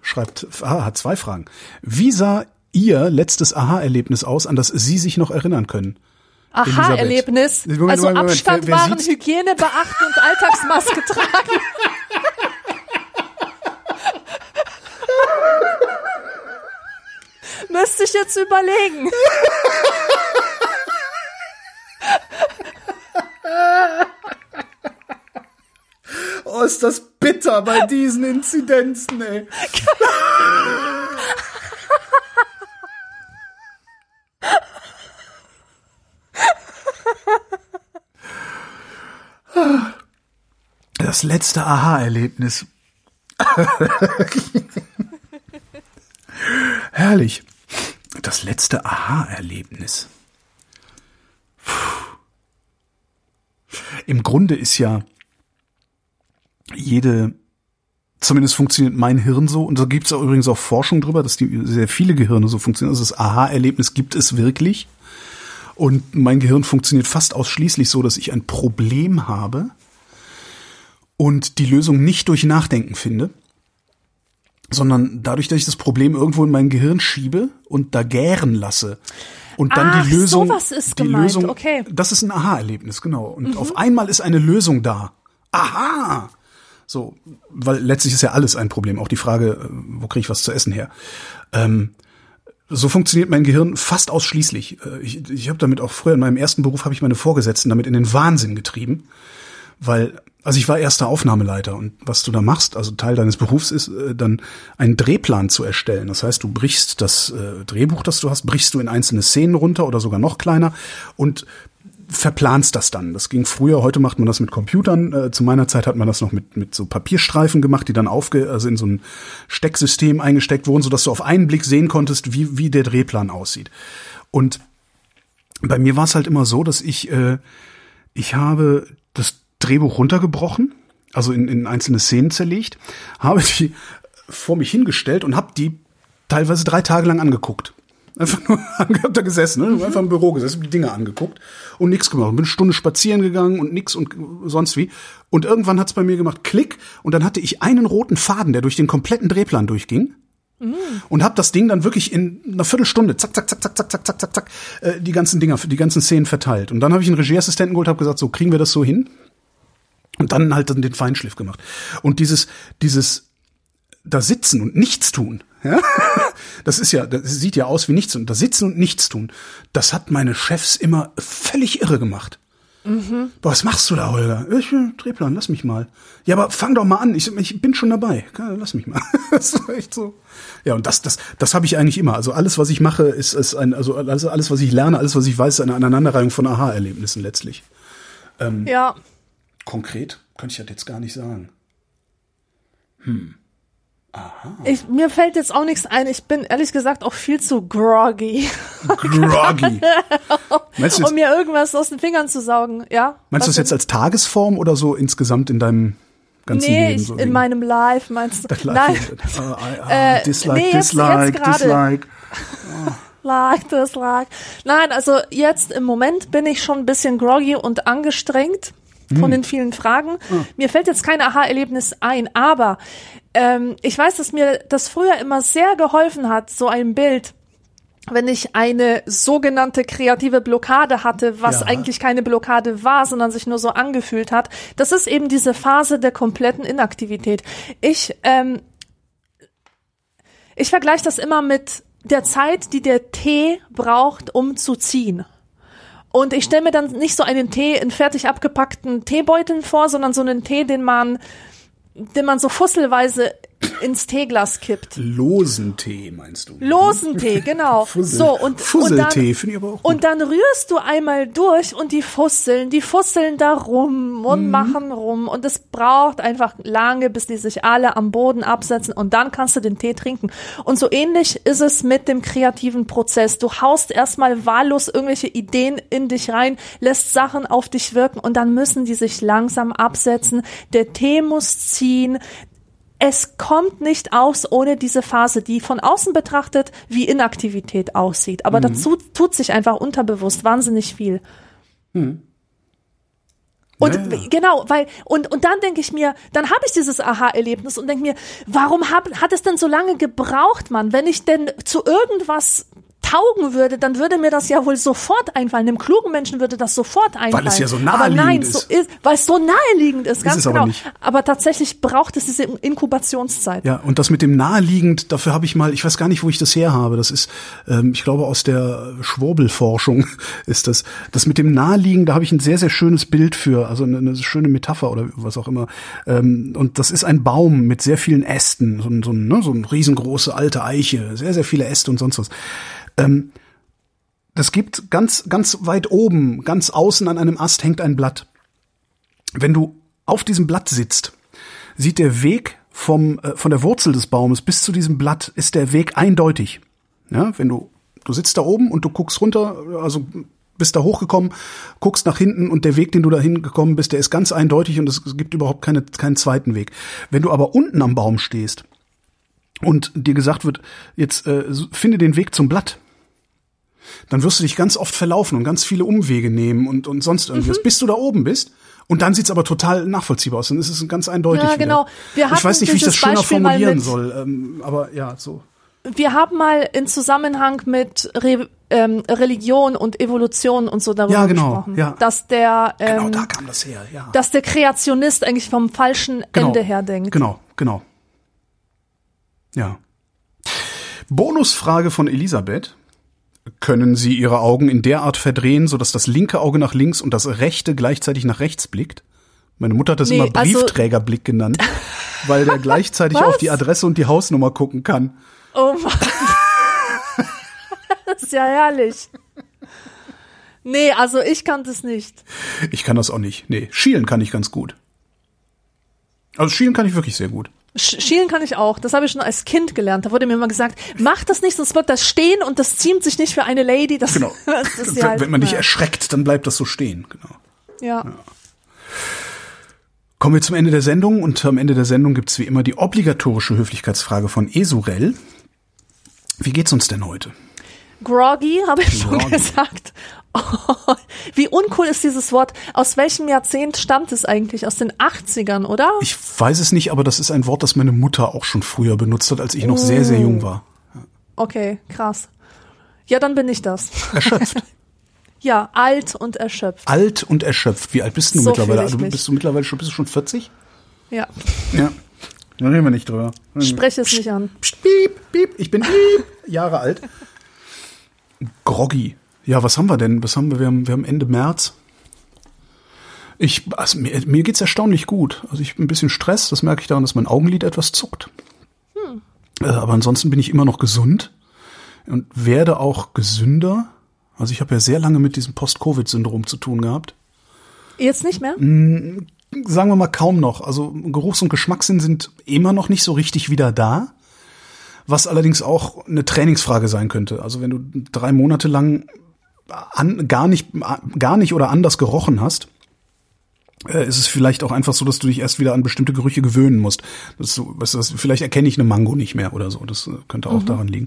schreibt, ah, hat zwei Fragen. Wie sah Ihr letztes Aha-Erlebnis aus, an das Sie sich noch erinnern können? Aha-Erlebnis? Also Abstand wer, wer wahren, Hygiene beachten und Alltagsmaske tragen. Müsste ich jetzt überlegen. Oh, ist das bitter bei diesen Inzidenzen, ey. Das letzte Aha-Erlebnis. Herrlich. Das letzte Aha-Erlebnis. Im Grunde ist ja jede, zumindest funktioniert mein Hirn so, und da gibt es übrigens auch Forschung drüber, dass die sehr viele Gehirne so funktionieren. Also das Aha-Erlebnis gibt es wirklich. Und mein Gehirn funktioniert fast ausschließlich so, dass ich ein Problem habe und die Lösung nicht durch Nachdenken finde, sondern dadurch, dass ich das Problem irgendwo in mein Gehirn schiebe und da gären lasse. Und dann Ach, die Lösung, sowas ist die gemeint. Lösung, okay. das ist ein Aha-Erlebnis, genau. Und mhm. auf einmal ist eine Lösung da. Aha! So, weil letztlich ist ja alles ein Problem. Auch die Frage, äh, wo kriege ich was zu essen her? Ähm, so funktioniert mein Gehirn fast ausschließlich. Äh, ich, ich habe damit auch früher in meinem ersten Beruf habe ich meine Vorgesetzten damit in den Wahnsinn getrieben, weil also ich war erster Aufnahmeleiter und was du da machst, also Teil deines Berufs ist, äh, dann einen Drehplan zu erstellen. Das heißt, du brichst das Drehbuch, das du hast, brichst du in einzelne Szenen runter oder sogar noch kleiner und verplanst das dann. Das ging früher, heute macht man das mit Computern. Äh, zu meiner Zeit hat man das noch mit, mit so Papierstreifen gemacht, die dann aufge, also in so ein Stecksystem eingesteckt wurden, sodass du auf einen Blick sehen konntest, wie, wie der Drehplan aussieht. Und bei mir war es halt immer so, dass ich, äh, ich habe das Drehbuch runtergebrochen, also in, in einzelne Szenen zerlegt, habe die vor mich hingestellt und habe die teilweise drei Tage lang angeguckt. Einfach nur hab da gesessen, ne? einfach im Büro gesessen, die Dinge angeguckt und nichts gemacht. Bin eine Stunde spazieren gegangen und nix und sonst wie. Und irgendwann hat's bei mir gemacht, Klick, und dann hatte ich einen roten Faden, der durch den kompletten Drehplan durchging. Mm. Und hab das Ding dann wirklich in einer Viertelstunde, zack, zack, zack, zack, zack, zack, zack, zack, zack, äh, die ganzen Dinger, die ganzen Szenen verteilt. Und dann habe ich einen Regieassistenten geholt, habe gesagt, so kriegen wir das so hin. Und dann halt den Feinschliff gemacht. Und dieses, dieses da sitzen und nichts tun, ja? Das ist ja, das sieht ja aus wie nichts und da sitzen und nichts tun. Das hat meine Chefs immer völlig irre gemacht. Mhm. Boah, was machst du da, Holger? Ich, Drehplan, lass mich mal. Ja, aber fang doch mal an. Ich, ich bin schon dabei. Lass mich mal. das ist echt so. Ja, und das, das, das habe ich eigentlich immer. Also alles, was ich mache, ist, ist ein, also alles, alles, was ich lerne, alles, was ich weiß, ist eine Aneinanderreihung von Aha-Erlebnissen letztlich. Ähm, ja. Konkret könnte ich das jetzt gar nicht sagen. Hm. Ich, mir fällt jetzt auch nichts ein. Ich bin ehrlich gesagt auch viel zu groggy, Groggy. du, um jetzt, mir irgendwas aus den Fingern zu saugen. Ja? meinst du das jetzt als Tagesform oder so insgesamt in deinem ganzen Nee, Leben? so in meinem Life meinst du? Das Nein, Live- äh, äh, dislike, nee, jetzt- dislike, jetzt dislike. like das like. Nein, also jetzt im Moment bin ich schon ein bisschen groggy und angestrengt Hm. von den vielen Fragen. Ah. Mir fällt jetzt kein Aha-Erlebnis ein, aber ähm, ich weiß, dass mir das früher immer sehr geholfen hat, so ein Bild wenn ich eine sogenannte kreative Blockade hatte, was Ja. eigentlich keine Blockade war, sondern sich nur so angefühlt hat. Das ist eben diese Phase der kompletten Inaktivität. Ich, ähm, ich vergleiche das immer mit der Zeit, die der Tee braucht, um zu ziehen. Und ich stelle mir dann nicht so einen Tee in fertig abgepackten Teebeuteln vor, sondern so einen Tee, den man, den man so fusselweise ins Teeglas kippt. Losen Tee, meinst du? Losen Tee, genau. Fussel- so und und Fusseltee dann, finde ich aber auch gut. und dann rührst du einmal durch und die fusseln, die fusseln da rum und Mhm. machen rum und es braucht einfach lange, bis die sich alle am Boden absetzen und dann kannst du den Tee trinken. Und so ähnlich ist es mit dem kreativen Prozess. Du haust erstmal wahllos irgendwelche Ideen in dich rein, lässt Sachen auf dich wirken und dann müssen die sich langsam absetzen. Der Tee muss ziehen, es kommt nicht aus ohne diese Phase, die von außen betrachtet wie Inaktivität aussieht. Aber dazu tut sich einfach unterbewusst wahnsinnig viel. Und Ja, ja. genau, weil, und, und dann denke ich mir, dann habe ich dieses Aha-Erlebnis und denke mir, warum hab, hat es denn so lange gebraucht, Mann? Wenn ich denn zu irgendwas taugen würde, dann würde mir das ja wohl sofort einfallen. Dem klugen Menschen würde das sofort einfallen. es ja so aber naheliegend nein, ist. so ist, weil es so naheliegend ist, ganz aber genau. nicht. aber tatsächlich braucht es diese Inkubationszeit. Ja, und das mit dem naheliegend, dafür habe ich mal, ich weiß gar nicht, wo ich das her habe. Das ist, ähm, ich glaube, aus der Schwurbelforschung ist das. Das mit dem naheliegend, da habe ich ein sehr, sehr schönes Bild für, also eine, eine schöne Metapher oder was auch immer. Ähm, und das ist ein Baum mit sehr vielen Ästen, so, ein- so, ne, so eine riesengroße alte Eiche, sehr, sehr viele Äste und sonst was. Ähm, das gibt ganz, ganz weit oben, ganz außen an einem Ast hängt ein Blatt. Wenn du auf diesem Blatt sitzt, sieht der Weg vom, äh, von der Wurzel des Baumes bis zu diesem Blatt ist der Weg eindeutig. Ja, wenn du, du sitzt da oben und du guckst runter, also bist da hochgekommen, guckst nach hinten und der Weg, den du dahin gekommen bist, der ist ganz eindeutig und es gibt überhaupt keine, keinen zweiten Weg. Wenn du aber unten am Baum stehst und dir gesagt wird, jetzt äh, finde den Weg zum Blatt, dann wirst du dich ganz oft verlaufen und ganz viele Umwege nehmen und, und sonst irgendwas, Mhm. bis du da oben bist. Und dann sieht's aber total nachvollziehbar aus. Dann ist es ganz eindeutig. Ja, genau. Wir ich weiß nicht, wie ich das schöner Beispiel formulieren soll. Ähm, aber ja, so. Wir haben mal in Zusammenhang mit Re ähm, Religion und Evolution und so darüber Ja, genau, gesprochen, ja. dass der Genau, ähm, da kam das her. Ja. dass der Kreationist eigentlich vom falschen genau. Ende her denkt. Genau, genau. Ja. Bonusfrage von Elisabeth. Können Sie Ihre Augen in der Art verdrehen, sodass das linke Auge nach links und das rechte gleichzeitig nach rechts blickt? Meine Mutter hat das Nee, immer also- Briefträgerblick genannt, weil der gleichzeitig auf die Adresse und die Hausnummer gucken kann. Oh Mann. das ist ja herrlich. Nee, also ich kann das nicht. Ich kann das auch nicht. Nee, schielen kann ich ganz gut. Also schielen kann ich wirklich sehr gut. Sch- Schielen kann ich auch. Das habe ich schon als Kind gelernt. Da wurde mir immer gesagt, mach das nicht, sonst wird das stehen und das ziemt sich nicht für eine Lady. Das, Genau. das ist ja wenn, halt, wenn man dich ja. erschreckt, dann bleibt das so stehen. Genau. Ja. Kommen wir zum Ende der Sendung und am Ende der Sendung gibt's wie immer die obligatorische Höflichkeitsfrage von Esurel. Wie geht's uns denn heute? Groggy, habe ich schon Groggy. gesagt. Oh, wie uncool ist dieses Wort? Aus welchem Jahrzehnt stammt es eigentlich? Aus den 80ern, oder? Ich weiß es nicht, aber das ist ein Wort, das meine Mutter auch schon früher benutzt hat, als ich noch sehr, sehr jung war. Okay, krass. Ja, dann bin ich das. Erschöpft. Ja, alt und erschöpft. Alt und erschöpft. Wie alt bist du So mittlerweile? fühle ich Also mich. bist du mittlerweile schon, bist du schon 40? Ja, Ja. Da reden wir nicht drüber. spreche es nicht an. Psst, Piep, piep, ich bin piep, Jahre alt. Groggy. Ja, was haben wir denn? Was haben wir? Wir haben, wir haben Ende März. Ich, also mir, mir geht's erstaunlich gut. Also ich habe ein bisschen Stress, das merke ich daran, dass mein Augenlid etwas zuckt. Äh, aber ansonsten bin ich immer noch gesund und werde auch gesünder. Also ich habe ja sehr lange mit diesem Post-Covid-Syndrom zu tun gehabt. Jetzt nicht mehr? sagen wir mal kaum noch. Also Geruchs- und Geschmackssinn sind immer noch nicht so richtig wieder da. Was allerdings auch eine Trainingsfrage sein könnte. Also wenn du drei Monate lang an, gar nicht, gar nicht oder anders gerochen hast, äh, ist es vielleicht auch einfach so, dass du dich erst wieder an bestimmte Gerüche gewöhnen musst. Das du, das, vielleicht erkenne ich eine Mango nicht mehr oder so. Das äh, könnte auch mhm. daran liegen.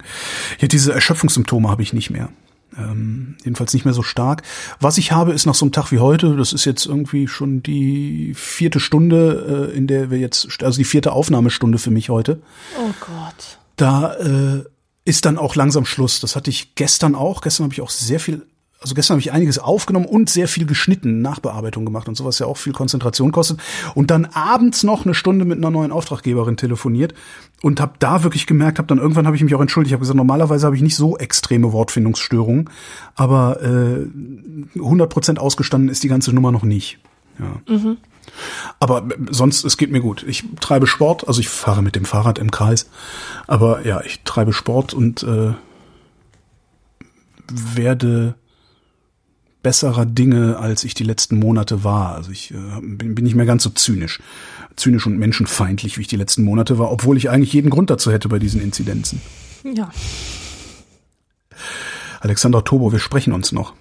Ja, diese Erschöpfungssymptome habe ich nicht mehr. Ähm, jedenfalls nicht mehr so stark. Was ich habe, ist nach so einem Tag wie heute, das ist jetzt irgendwie schon die vierte Stunde, äh, in der wir jetzt, also die vierte Aufnahmestunde für mich heute. Oh Gott. Da äh, ist dann auch langsam Schluss. Das hatte ich gestern auch. Gestern habe ich auch sehr viel also gestern habe ich einiges aufgenommen und sehr viel geschnitten, Nachbearbeitung gemacht und sowas ja auch viel Konzentration kostet. Und dann abends noch eine Stunde mit einer neuen Auftraggeberin telefoniert und habe da wirklich gemerkt, habe dann irgendwann habe ich mich auch entschuldigt, ich habe gesagt, normalerweise habe ich nicht so extreme Wortfindungsstörungen, aber äh, 100% ausgestanden ist die ganze Nummer noch nicht. Ja. Mhm. Aber sonst, es geht mir gut. Ich treibe Sport, also ich fahre mit dem Fahrrad im Kreis, aber ja, ich treibe Sport und äh, werde besserer Dinge, als ich die letzten Monate war. Also ich äh, bin, bin nicht mehr ganz so zynisch. Zynisch und menschenfeindlich, wie ich die letzten Monate war, obwohl ich eigentlich jeden Grund dazu hätte bei diesen Inzidenzen. Ja. Alexandra Tobo, wir sprechen uns noch.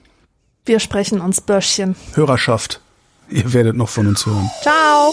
Wir sprechen uns, Börschchen. Hörerschaft, ihr werdet noch von uns hören. Ciao.